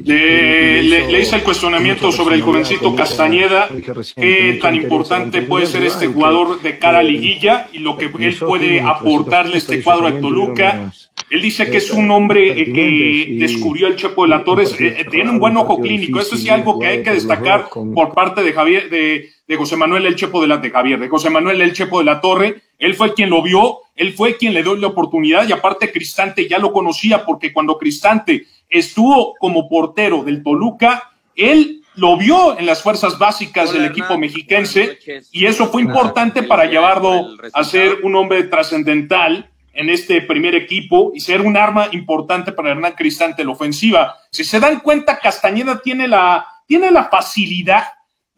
Le, hice el cuestionamiento sobre el jovencito Castañeda, qué tan importante puede ser este jugador de cara a liguilla y lo que él puede aportarle este cuadro a Toluca. Él dice que es un hombre eh, que descubrió el Chepo de la Torres, eh, tiene un buen ojo clínico. Esto es algo que hay que destacar por parte de Javier, de de José Manuel El Chepo de la de Javier, de José Manuel El Chepo de la Torre. Él fue quien lo vio, él fue quien le dio la oportunidad y aparte Cristante ya lo conocía porque cuando Cristante estuvo como portero del Toluca, él lo vio en las fuerzas básicas del equipo mexiquense y eso fue importante para llevarlo a ser un hombre trascendental en este primer equipo y ser un arma importante para Hernán Cristante en la ofensiva. Si se dan cuenta, Castañeda tiene la, tiene la facilidad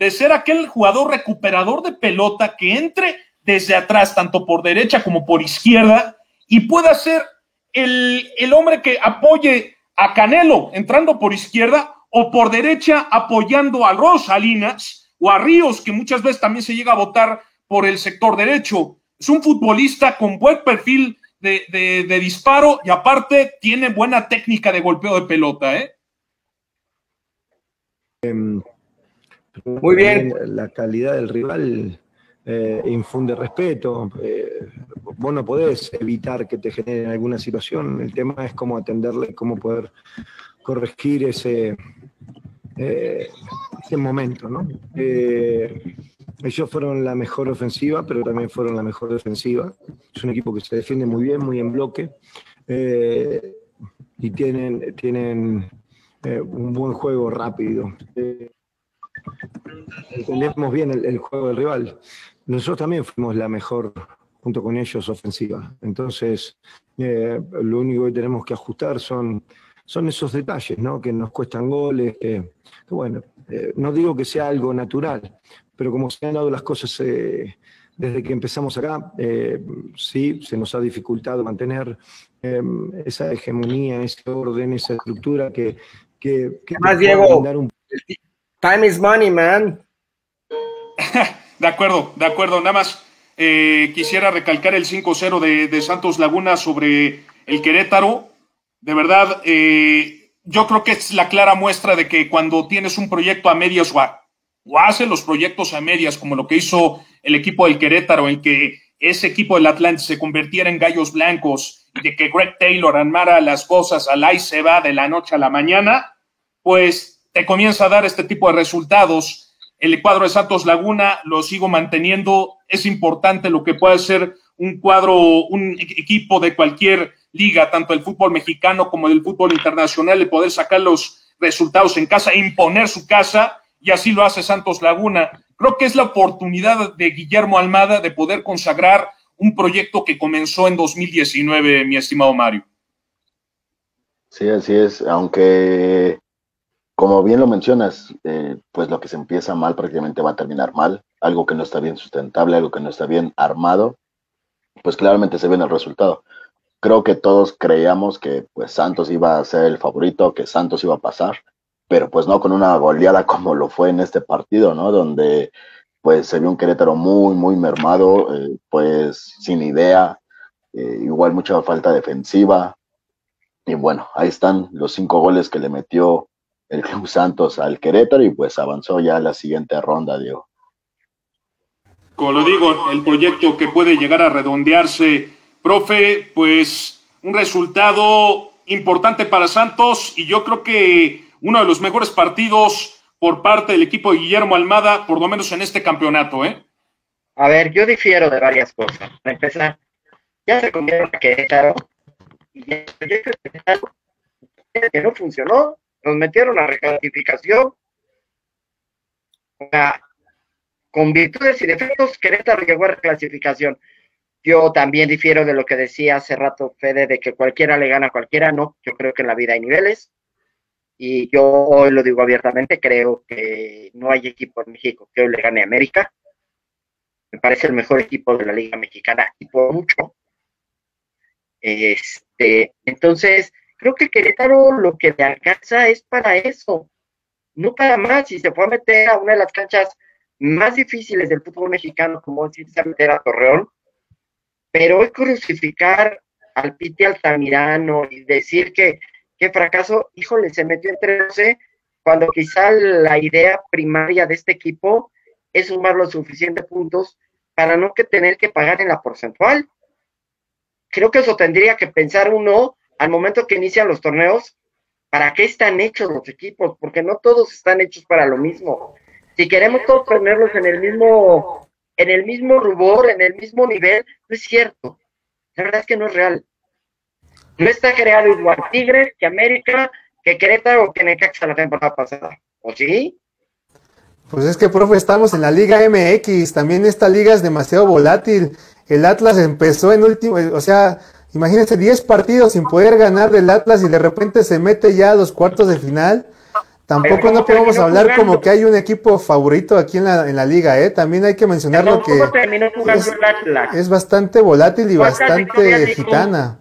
de ser aquel jugador recuperador de pelota que entre desde atrás, tanto por derecha como por izquierda, y pueda ser el, hombre que apoye a Canelo entrando por izquierda o por derecha apoyando a Rosalinas o a Ríos, que muchas veces también se llega a votar por el sector derecho. Es un futbolista con buen perfil de, disparo y aparte tiene buena técnica de golpeo de pelota. ¿eh? Em, muy bien. La calidad del rival eh, infunde respeto. Eh, vos no podés evitar que te generen alguna situación. El tema es cómo atenderle, cómo poder corregir ese, eh, ese momento. ¿no? ellos fueron la mejor ofensiva, pero también fueron la mejor defensiva. Es un equipo que se defiende muy bien, muy en bloque. y tienen, tienen un buen juego rápido entendemos bien el, juego del rival. Nosotros también fuimos la mejor, junto con ellos, ofensiva. Entonces, eh, lo único que tenemos que ajustar son, son esos detalles, ¿no? Que nos cuestan goles, que, bueno, eh, no digo que sea algo natural, pero como se han dado las cosas eh, desde que empezamos acá, sí, se nos ha dificultado mantener esa hegemonía, ese orden, esa estructura que... que, más, Diego, time is money, man. de acuerdo, de acuerdo, nada más eh, quisiera recalcar el 5-0 de, de, Santos Laguna sobre el Querétaro. De verdad, eh, yo creo que es la clara muestra de que cuando tienes un proyecto a medias o, o hace los proyectos a medias, como lo que hizo el equipo del Querétaro, en que ese equipo del Atlante se convirtiera en gallos blancos de que Greg Taylor armara las cosas al ahí se va de la noche a la mañana, pues te comienza a dar este tipo de resultados el cuadro de Santos Laguna lo sigo manteniendo. Es importante lo que puede ser un cuadro, un equipo de cualquier liga, tanto el fútbol mexicano como del fútbol internacional, de poder sacar los resultados en casa, imponer su casa, y así lo hace Santos Laguna. Creo que es la oportunidad de Guillermo Almada de poder consagrar un proyecto que comenzó en 2019, mi estimado Mario. Sí, así es, aunque como bien lo mencionas, eh, pues lo que se empieza mal prácticamente va a terminar mal, algo que no está bien sustentable, algo que no está bien armado, pues claramente se ve en el resultado. Creo que todos creíamos que pues Santos iba a ser el favorito, que Santos iba a pasar, pero pues no con una goleada como lo fue en este partido, ¿no? Donde pues se vio un Querétaro muy, muy mermado, eh, pues sin idea, eh, igual mucha falta defensiva. Y bueno, ahí están los cinco goles que le metió el Club Santos al Querétaro y pues avanzó ya a la siguiente ronda, Diego. Como lo digo, el proyecto que puede llegar a redondearse, profe, pues un resultado importante para Santos y yo creo que uno de los mejores partidos por parte del equipo de Guillermo Almada, por lo menos en este campeonato, ¿eh? A ver, yo difiero de varias cosas. Para empezar, ya se comieron a Querétaro y el proyecto que no funcionó nos metieron a reclasificación. O sea, con virtudes y defectos, Querétaro llegó a reclasificación. Yo también difiero de lo que decía hace rato Fede, de que cualquiera le gana a cualquiera. No, yo creo que en la vida hay niveles. Y yo hoy lo digo abiertamente, creo que no hay equipo en México que hoy le gane a América. Me parece el mejor equipo de la Liga Mexicana y por mucho. Este, entonces, creo que Querétaro lo que le alcanza es para eso, no para más. Y se a meter a una de las canchas más difíciles del fútbol mexicano, como decirse a meter a Torreón, pero hoy crucificar al Piti Altamirano y decir que, qué fracaso, híjole, se metió entre 13 cuando quizá la idea primaria de este equipo es sumar los suficientes puntos para no que tener que pagar en la porcentual. Creo que eso tendría que pensar uno al momento que inician los torneos, ¿para qué están hechos los equipos? Porque no todos están hechos para lo mismo. Si queremos todos tenerlos en el mismo, en el mismo rubor, en el mismo nivel, no es cierto. La verdad es que no es real. No está creado igual Tigres que América, que Querétaro o que Necaxa la temporada pasada. ¿O sí? Pues es que, profe, estamos en la Liga MX. También esta liga es demasiado volátil. El Atlas empezó en último, o sea, Imagínense 10 partidos sin poder ganar del Atlas y de repente se mete ya a los cuartos de final. Tampoco no podemos hablar como que hay un equipo favorito aquí en la, en la liga, ¿eh? También hay que mencionar lo que es, bastante volátil y bastante gitana.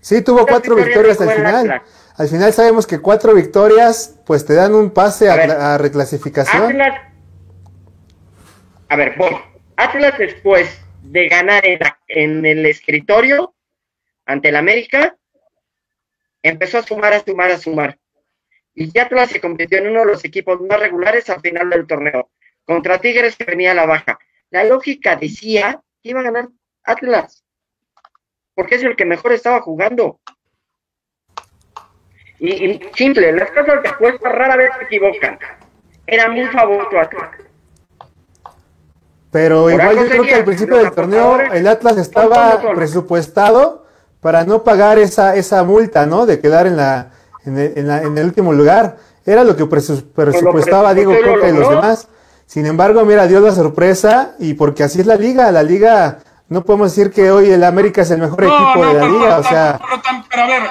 Sí, tuvo cuatro victorias al final. Al final sabemos que cuatro victorias pues te dan un pase a, reclasificación. a ver, Atlas después de ganar en, el escritorio ante el América, empezó a sumar, a sumar, a sumar. Y Atlas se convirtió en uno de los equipos más regulares al final del torneo, contra Tigres que venía a la baja. La lógica decía que iba a ganar Atlas, porque es el que mejor estaba jugando. Y, simple, las cosas de apuesta rara vez se equivocan. Era muy favorito Atlas. Pero igual yo creo que al principio del torneo el Atlas estaba presupuestado para no pagar esa, esa multa, ¿no? De quedar en, la, en, el, último lugar. Era lo que presupuestaba Diego Coca y los demás. Sin embargo, mira, dio la sorpresa y porque así es la liga. La liga, no podemos decir que hoy el América es el mejor equipo de la liga. o sea, pero, a ver,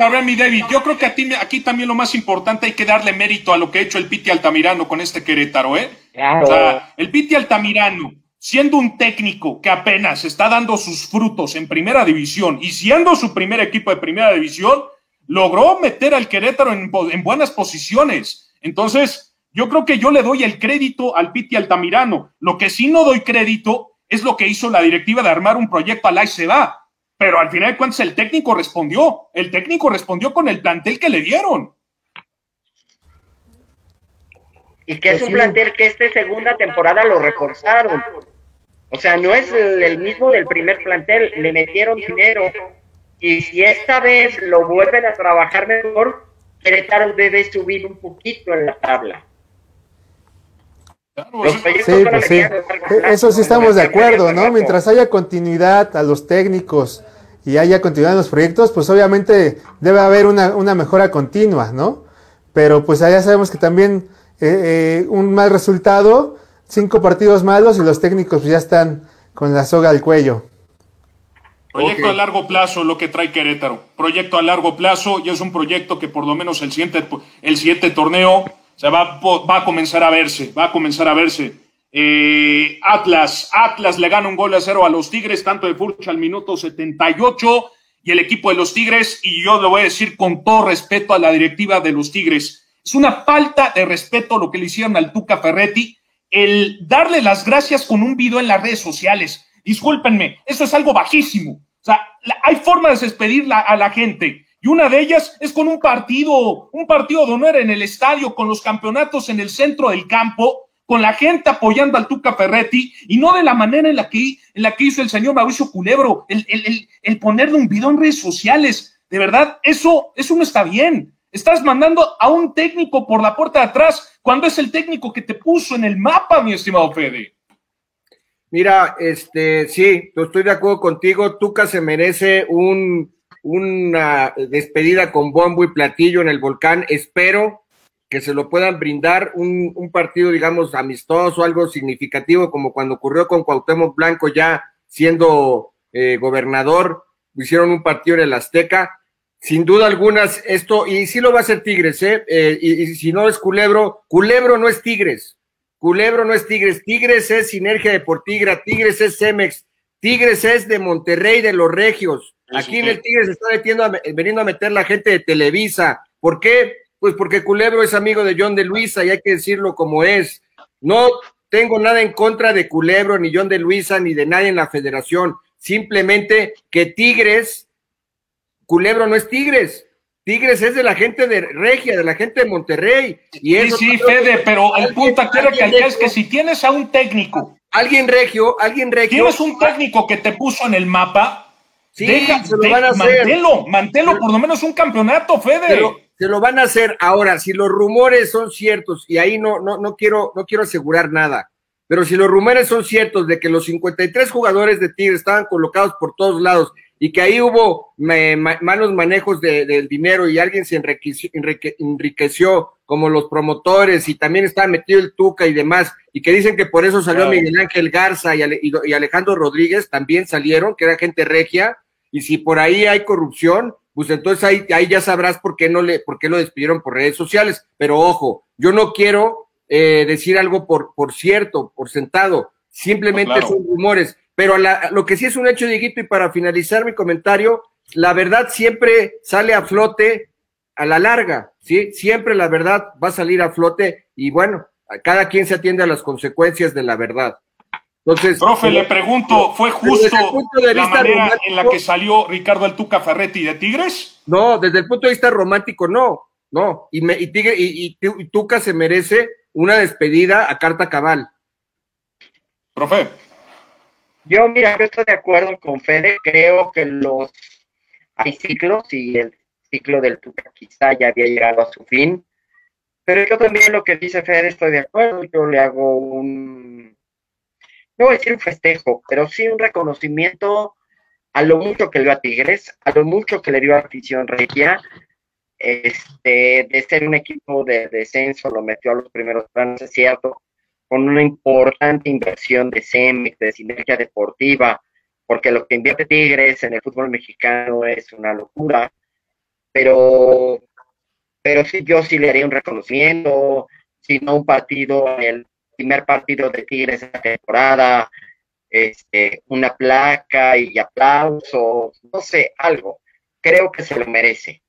a ver, mi David, yo creo que aquí también lo más importante hay que darle mérito a lo que ha hecho el Piti Altamirano con este Querétaro, ¿eh? O sea, el Piti Altamirano, siendo un técnico que apenas está dando sus frutos en primera división y siendo su primer equipo de primera división, logró meter al Querétaro en, en buenas posiciones. Entonces, yo creo que yo le doy el crédito al Piti Altamirano. Lo que sí no doy crédito es lo que hizo la directiva de armar un proyecto al y se va. Pero al final de cuentas el técnico respondió. El técnico respondió con el plantel que le dieron. Y que es un plantel que esta segunda temporada lo reforzaron. O sea, no es el, mismo del primer plantel, le metieron dinero. Y si esta vez lo vuelven a trabajar mejor, Querétaro debe subir un poquito en la tabla. Sí, pues sí. E, eso sí estamos de acuerdo, ¿no? Mientras haya continuidad a los técnicos y haya continuidad en los proyectos, pues obviamente debe haber una, una mejora continua, ¿no? Pero pues allá sabemos que también eh, eh, un mal resultado, cinco partidos malos y los técnicos pues ya están con la soga al cuello. Proyecto a largo plazo, lo que trae Querétaro. Proyecto a largo plazo y es un proyecto que por lo menos el siguiente, el siguiente torneo se va, va a comenzar a verse, va a comenzar a verse. Eh, Atlas, Atlas le gana un gol a cero a los Tigres, tanto de Furcha al minuto 78 y el equipo de los Tigres, y yo lo voy a decir con todo respeto a la directiva de los Tigres, es una falta de respeto lo que le hicieron al Tuca Ferretti, el darle las gracias con un video en las redes sociales. Discúlpenme, eso es algo bajísimo. O sea, hay formas de despedir a la gente. Y una de ellas es con un partido, un partido de honor en el estadio, con los campeonatos en el centro del campo, con la gente apoyando al Tuca Ferretti, y no de la manera en la que, en la que hizo el señor Mauricio Culebro, el, el, el, ponerle un video en redes sociales. De verdad, eso, eso no está bien. Estás mandando a un técnico por la puerta de atrás cuando es el técnico que te puso en el mapa, mi estimado Fede. Mira, este, sí, estoy de acuerdo contigo. Tuca se merece un, una despedida con bombo y platillo en el volcán. Espero que se lo puedan brindar un, un partido, digamos, amistoso, algo significativo, como cuando ocurrió con Cuauhtémoc Blanco ya siendo eh, gobernador, hicieron un partido en el Azteca. Sin duda algunas, esto, y sí lo va a hacer Tigres, ¿eh? eh y, si no es Culebro, Culebro no es Tigres. Culebro no es Tigres. Tigres es Sinergia Deportiva, Tigres es Cemex, Tigres es de Monterrey, de los Regios. Aquí en el Tigres se está metiendo veniendo a meter la gente de Televisa. ¿Por qué? Pues porque Culebro es amigo de John de Luisa y hay que decirlo como es. No tengo nada en contra de Culebro, ni John de Luisa, ni de nadie en la federación. Simplemente que Tigres Culebro no es Tigres. Tigres es de la gente de Regia, de la gente de Monterrey. Y sí, sí, Fede, pero el punto quiero que es que si tienes a un técnico. Alguien regio, alguien regio. Tienes un técnico que te puso en el mapa. Sí, deja, se lo van a hacer. Mantelo, mantelo por lo menos un campeonato, Fede. se lo van a hacer. Ahora, si los rumores son ciertos, y ahí no, no, no, quiero, no quiero asegurar nada, pero si los rumores son ciertos de que los 53 jugadores de Tigres estaban colocados por todos lados y que ahí hubo malos manejos del dinero y alguien se enriqueció, como los promotores y también estaba metido el Tuca y demás, y que dicen que por eso salió Miguel Ángel Garza y, y, Alejandro Rodríguez, también salieron, que era gente regia, y si por ahí hay corrupción, pues entonces ahí, ahí ya sabrás por qué, no le, por qué lo despidieron por redes sociales. Pero ojo, yo no quiero eh, decir algo por, por cierto, por sentado, simplemente son rumores pero lo que sí es un hecho, Dieguito, y para finalizar mi comentario, la verdad siempre sale a flote a la larga, ¿sí? Siempre la verdad va a salir a flote y bueno, cada quien se atiende a las consecuencias de la verdad. Entonces, profe, le pregunto, ¿fue justo la manera en la que salió Ricardo Altuca Ferretti de Tigres? No, desde el punto de vista romántico, no, no. Y, me, y, Tigre, y, y Tuca se merece una despedida a carta cabal. Profe. Yo, mira, yo estoy de acuerdo con Fede, creo que los hay ciclos y el ciclo del Tuca quizá ya había llegado a su fin, pero yo también lo que dice Fede estoy de acuerdo, yo le hago un, no voy a decir un festejo, pero sí un reconocimiento a lo mucho que le dio a Tigres, a lo mucho que le dio a afición regia, este, de ser un equipo de descenso, lo metió a los primeros planos, es cierto, con una importante inversión de CEMEX, de sinergia deportiva, porque lo que invierte Tigres en el fútbol mexicano es una locura, pero, pero sí, yo sí le haría un reconocimiento, si no un partido el primer partido de Tigres la temporada, este, una placa y aplausos, no sé, algo. Creo que se lo merece.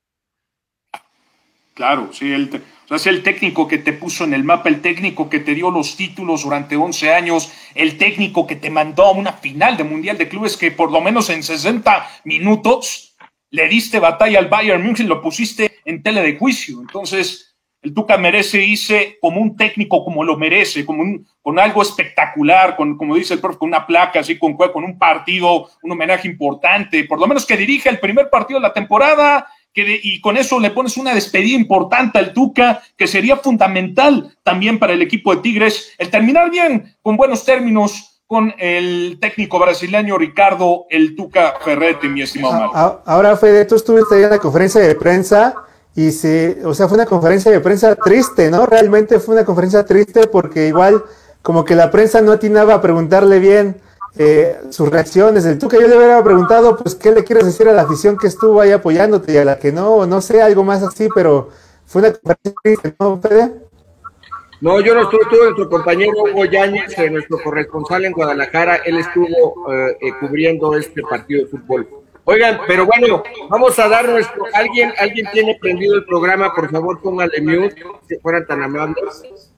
Claro, sí, el, o sea, es el técnico que te puso en el mapa, el técnico que te dio los títulos durante 11 años, el técnico que te mandó a una final de Mundial de Clubes que por lo menos en 60 minutos le diste batalla al Bayern München, lo pusiste en tele de juicio. Entonces, el Tuca merece irse como un técnico como lo merece, como un, con algo espectacular, con, como dice el profe, con una placa, así con, con un partido, un homenaje importante, por lo menos que dirija el primer partido de la temporada que y con eso le pones una despedida importante al Tuca, que sería fundamental también para el equipo de Tigres, el terminar bien, con buenos términos, con el técnico brasileño Ricardo El Tuca Ferretti, mi estimado Mario. Ahora, Fede, tú estuviste ahí en la conferencia de prensa y se, o sea, fue una conferencia de prensa triste, ¿no? Realmente fue una conferencia triste porque igual como que la prensa no atinaba a preguntarle bien eh, sus reacciones. El que yo le hubiera preguntado, pues, ¿qué le quieres decir a la afición que estuvo ahí apoyándote y a la que no? No sé, algo más así, pero fue una conferencia, ¿no, Fede? No, yo no estuve, estuvo nuestro compañero Hugo Yáñez, eh, nuestro corresponsal en Guadalajara, él estuvo eh, cubriendo este partido de fútbol. Oigan, pero bueno, vamos a dar nuestro, alguien, alguien tiene prendido el programa, por favor póngale mute, si fueran tan amables.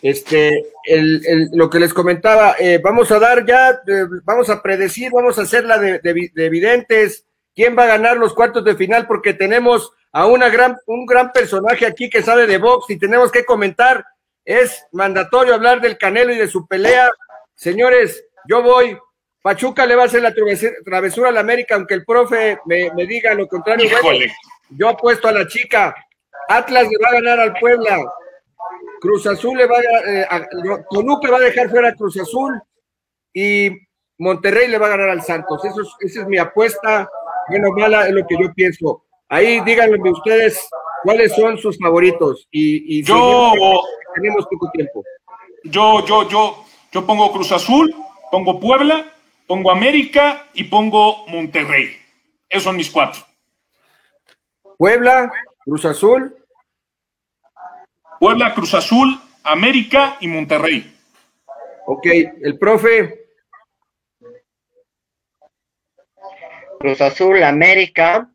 Este, el, lo que les comentaba, eh, vamos a dar ya, eh, vamos a predecir, vamos a hacer la de, evidentes, quién va a ganar los cuartos de final, porque tenemos a una gran, un gran personaje aquí que sabe de box y tenemos que comentar. Es mandatorio hablar del Canelo y de su pelea. Señores, yo voy. Pachuca le va a hacer la travesura a la América, aunque el profe me, diga lo contrario. yo apuesto a la chica. Atlas le va a ganar al Puebla. Cruz Azul le va eh, a, Toluca va a dejar fuera a Cruz Azul y Monterrey le va a ganar al Santos. Eso es, esa es mi apuesta. Bueno, mala es lo que yo pienso. Ahí díganme ustedes cuáles son sus favoritos. Y, yo tenemos poco tiempo. Yo, yo, yo, yo pongo Cruz Azul, pongo Puebla, pongo América y pongo Monterrey. Esos son mis cuatro. Puebla, Cruz Azul, Puebla, Cruz Azul, América y Monterrey. Ok, el profe. Cruz Azul, América,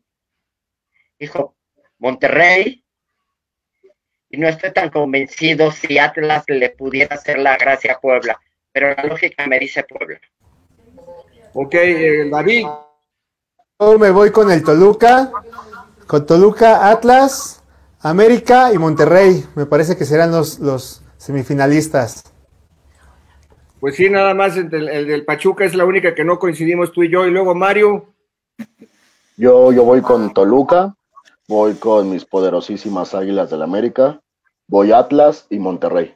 dijo Monterrey, y no estoy tan convencido si Atlas le pudiera hacer la gracia a Puebla, pero la lógica me dice Puebla. Ok, eh, David. Yo me voy con el Toluca, con Toluca, Atlas, América y Monterrey, me parece que serán los, los semifinalistas. Pues sí, nada más el, del Pachuca es la única que no coincidimos tú y yo. Y luego Mario. Yo, yo voy con Toluca, voy con mis poderosísimas Águilas del América, voy Atlas y Monterrey.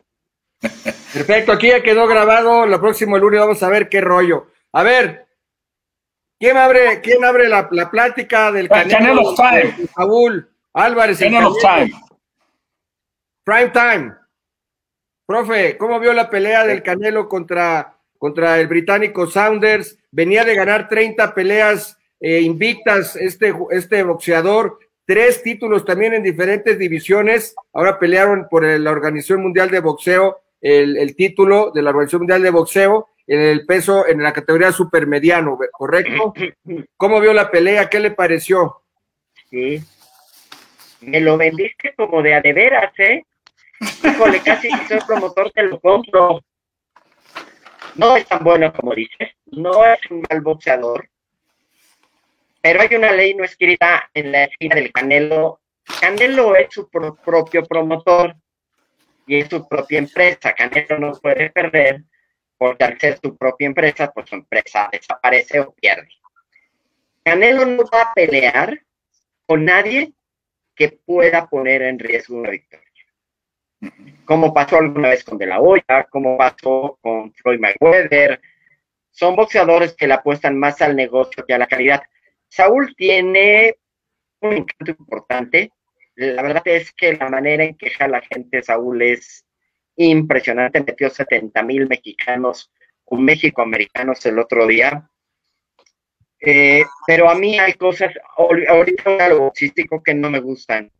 Perfecto, aquí ya quedó grabado. El próximo lunes vamos a ver qué rollo. A ver, ¿quién abre, quién abre la, plática del Canelo? Canelo Álvarez. time. Prime time. Profe, ¿cómo vio la pelea del Canelo contra, contra el británico Saunders? Venía de ganar 30 peleas eh, invictas este, este boxeador, tres títulos también en diferentes divisiones. Ahora pelearon por la Organización Mundial de Boxeo, el, el título de la Organización Mundial de Boxeo en el peso, en la categoría supermediano, ¿correcto? ¿Cómo vio la pelea? ¿Qué le pareció? Sí, me lo vendiste como de a de veras, ¿eh? Híjole, casi si soy promotor te lo compro. No es tan bueno como dices, no es un mal boxeador, pero hay una ley no escrita en la esquina del Canelo. Canelo es su propio promotor y es su propia empresa. Canelo no puede perder porque al ser su propia empresa, pues su empresa desaparece o pierde. Canelo no va a pelear con nadie que pueda poner en riesgo una victoria. Como pasó alguna vez con De La Hoya, como pasó con Floyd Mayweather. Son boxeadores que le apuestan más al negocio que a la calidad. Saúl tiene un encanto importante. La verdad es que la manera en que la gente Saúl es impresionante. Metió 70 mil mexicanos con México americanos el otro día. Eh, pero a mí hay cosas, ahorita algo boxístico que no me gustan.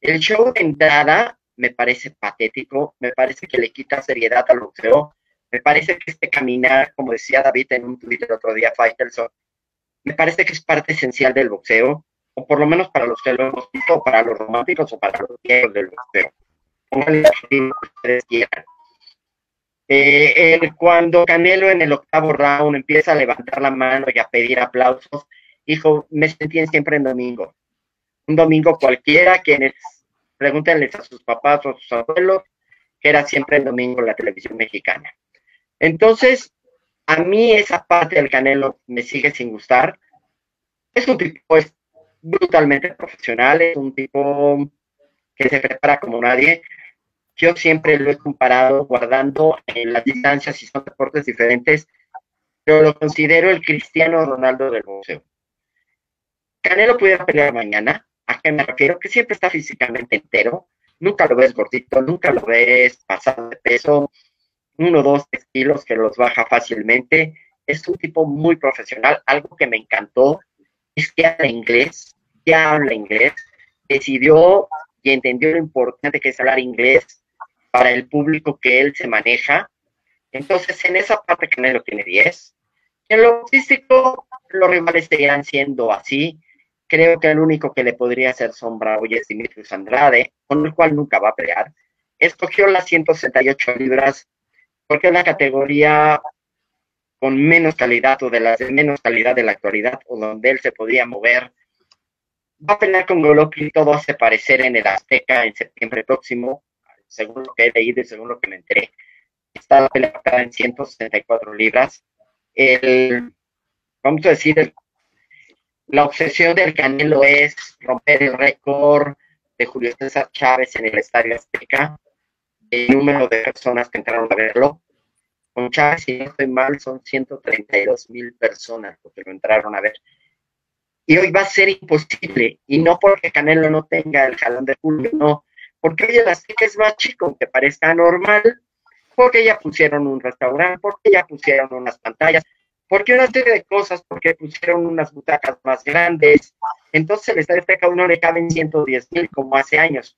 El show de entrada me parece patético, me parece que le quita seriedad al boxeo, me parece que este caminar, como decía David en un Twitter otro día, Faitelson, me parece que es parte esencial del boxeo, o por lo menos para los que lo hemos visto, para los románticos o para los viejos del boxeo. Pónganle que ustedes quieran. Eh, cuando Canelo en el octavo round empieza a levantar la mano y a pedir aplausos, hijo, me sentí siempre en domingo. Un domingo cualquiera, quienes pregúntenles a sus papás o a sus abuelos, que era siempre el domingo la televisión mexicana. Entonces, a mí esa parte del Canelo me sigue sin gustar. Es un tipo brutalmente profesional, es un tipo que se prepara como nadie. Yo siempre lo he comparado guardando en las distancias y son deportes diferentes, pero lo considero el Cristiano Ronaldo del boxeo. Canelo pudiera pelear mañana, ¿a qué me refiero? Que siempre está físicamente entero, nunca lo ves gordito, nunca lo ves pasado de peso, uno, dos, tres kilos que los baja fácilmente. Es un tipo muy profesional. Algo que me encantó es que habla inglés, ya habla inglés, decidió y entendió lo importante que es hablar inglés para el público que él se maneja. Entonces, en esa parte Canelo tiene 10. En lo físico, los rivales seguirán siendo así. Creo que el único que le podría hacer sombra hoy es Dimitrios Andrade, con el cual nunca va a pelear. Escogió las 168 libras porque es la categoría con menos calidad o de las de menos calidad de la actualidad o donde él se podía mover. Va a pelear con Golovkin, todo hace parecer en el Azteca en septiembre próximo, según lo que he leído y según lo que me enteré. Está la pelea en 164 libras. El, vamos a decir, la obsesión del Canelo es romper el récord de Julio César Chávez en el Estadio Azteca el número de personas que entraron a verlo. Con Chávez, si no estoy mal, son 132 mil personas que lo entraron a ver. Y hoy va a ser imposible, y no porque Canelo no tenga el jalón de julio, no, porque hoy el Azteca es más chico, aunque parezca normal, porque ya pusieron un restaurante, porque ya pusieron unas pantallas, porque una serie de cosas, porque pusieron unas butacas más grandes. Entonces el Estadio Azteca uno le caben 110 mil como hace años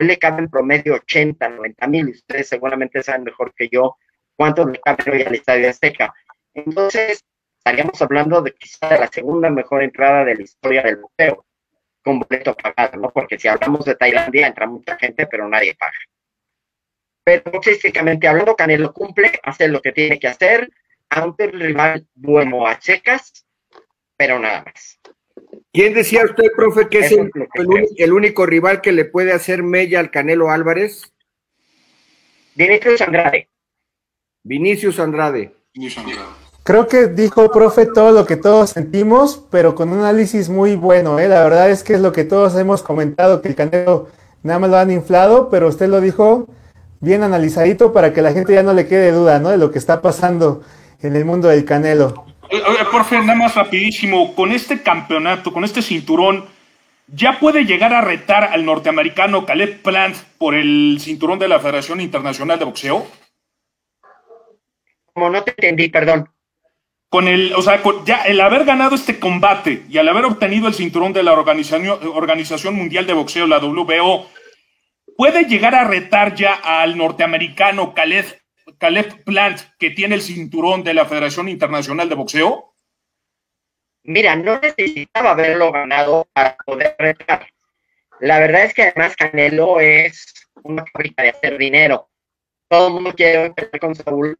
le caben promedio 80, 90 mil, y ustedes seguramente saben mejor que yo cuánto le cabe hoy al Estadio Azteca. Entonces, estaríamos hablando de quizá la segunda mejor entrada de la historia del boxeo, con boleto pagado, ¿no? Porque si hablamos de Tailandia, entra mucha gente, pero nadie paga. Pero boxísticamente hablando, Canelo cumple, hace lo que tiene que hacer, aunque el rival duermo a checas, pero nada más. ¿Quién decía usted, profe, que es el, único rival que le puede hacer mella al Canelo Álvarez? Vinicius Andrade. Vinicius Andrade. Creo que dijo, profe, todo lo que todos sentimos, pero con un análisis muy bueno. ¿eh? La verdad es que es lo que todos hemos comentado, que el Canelo nada más lo han inflado, pero usted lo dijo bien analizadito para que la gente ya no le quede duda ¿no? de lo que está pasando en el mundo del Canelo. Por fin, nada más rapidísimo, con este campeonato, con este cinturón, ¿ya puede llegar a retar al norteamericano Caleb Plant por el cinturón de la Federación Internacional de Boxeo? Como no te entendí, perdón. Con el, o sea, ya el haber ganado este combate y al haber obtenido el cinturón de la Organización, Mundial de Boxeo, la WBO, ¿puede llegar a retar ya al norteamericano Caleb Caleb Plant, que tiene el cinturón de la Federación Internacional de Boxeo? Mira, no necesitaba haberlo ganado para poder retar. La verdad es que además Canelo es una fábrica de hacer dinero. Todo el mundo quiere empezar con Saúl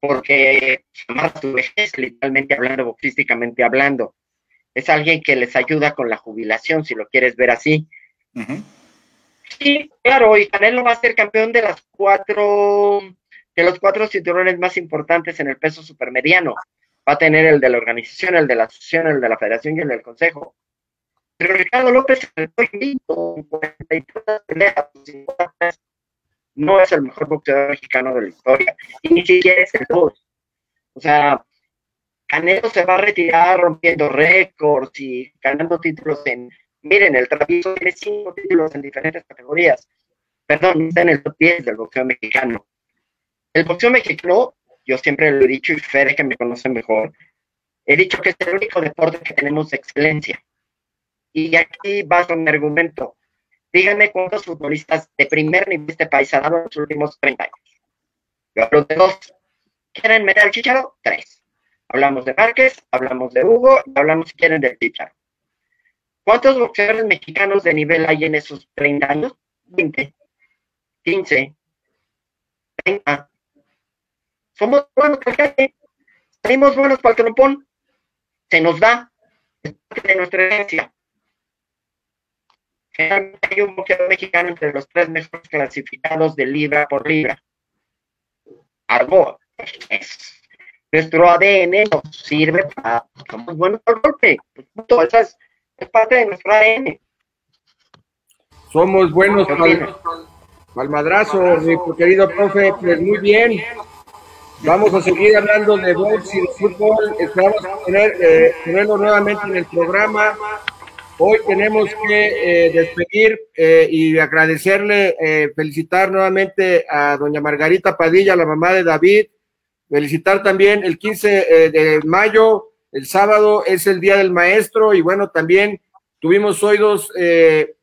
porque amarra su vejez, literalmente hablando, boxísticamente hablando. Es alguien que les ayuda con la jubilación, si lo quieres ver así. Sí, claro, y Canelo va a ser campeón de las cuatro que los cuatro cinturones más importantes en el peso supermediano. Va a tener el de la organización, el de la asociación, el de la federación y el del consejo. Pero Ricardo López no es el mejor boxeador mexicano de la historia. Y ni siquiera es el dos. O sea, Canelo se va a retirar rompiendo récords y ganando títulos en. Miren, el travieso tiene cinco títulos en diferentes categorías. Perdón, está en el top 10 del boxeo mexicano. El boxeo mexicano, yo siempre lo he dicho y Fede que me conoce mejor, he dicho que es el único deporte que tenemos excelencia. Y aquí va mi argumento. Díganme cuántos futbolistas de primer nivel este país ha dado en los últimos 30 años. Yo hablo de dos. ¿Quieren meter al Chicharo? Tres. Hablamos de Márquez, hablamos de Hugo, hablamos si quieren del Chicharo. ¿Cuántos boxeadores mexicanos de nivel hay en esos 30 años? 20, 15, 30. Somos buenos para el salimos buenos para el trompón. Se nos da. Es parte de nuestra herencia. Hay un boxeador mexicano entre los tres mejores clasificados de libra por libra. Algo es nuestro ADN nos sirve para somos buenos por golpe. Todo eso es, parte de nuestro ADN. Somos buenos para madrazo, mi querido profe, pues muy bien. Vamos a seguir hablando de box y de fútbol. Esperamos tener, eh, tenerlo nuevamente en el programa. Hoy tenemos que eh, despedir eh, y agradecerle, eh, felicitar nuevamente a doña Margarita Padilla, la mamá de David, felicitar también el 15 de mayo, el sábado es el Día del Maestro y bueno, también tuvimos hoy dos,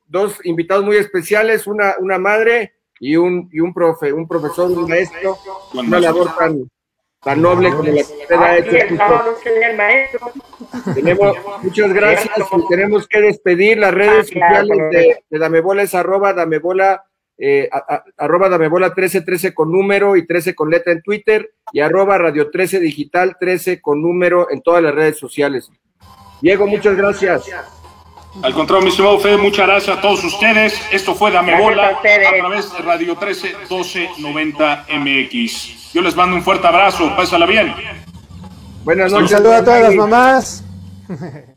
dos invitados muy especiales, una, una madre y un, y un profe, un profesor, un maestro, una labor tan, tan noble como la que usted ha hecho. Tenemos, muchas gracias y tenemos que despedir las redes sociales de, de Damebola, es arroba Damebola, eh, arroba Damebola 1313 con número y 13 con letra en Twitter y arroba Radio 13 Digital 13 con número en todas las redes sociales. Diego, muchas gracias. Al contrario, mi estimado Fede, muchas gracias a todos ustedes. Esto fue Dame Bola a, través de Radio 13 1290 MX. Yo les mando un fuerte abrazo, pásala bien. Buenas noches. Un saludo a todas las mamás.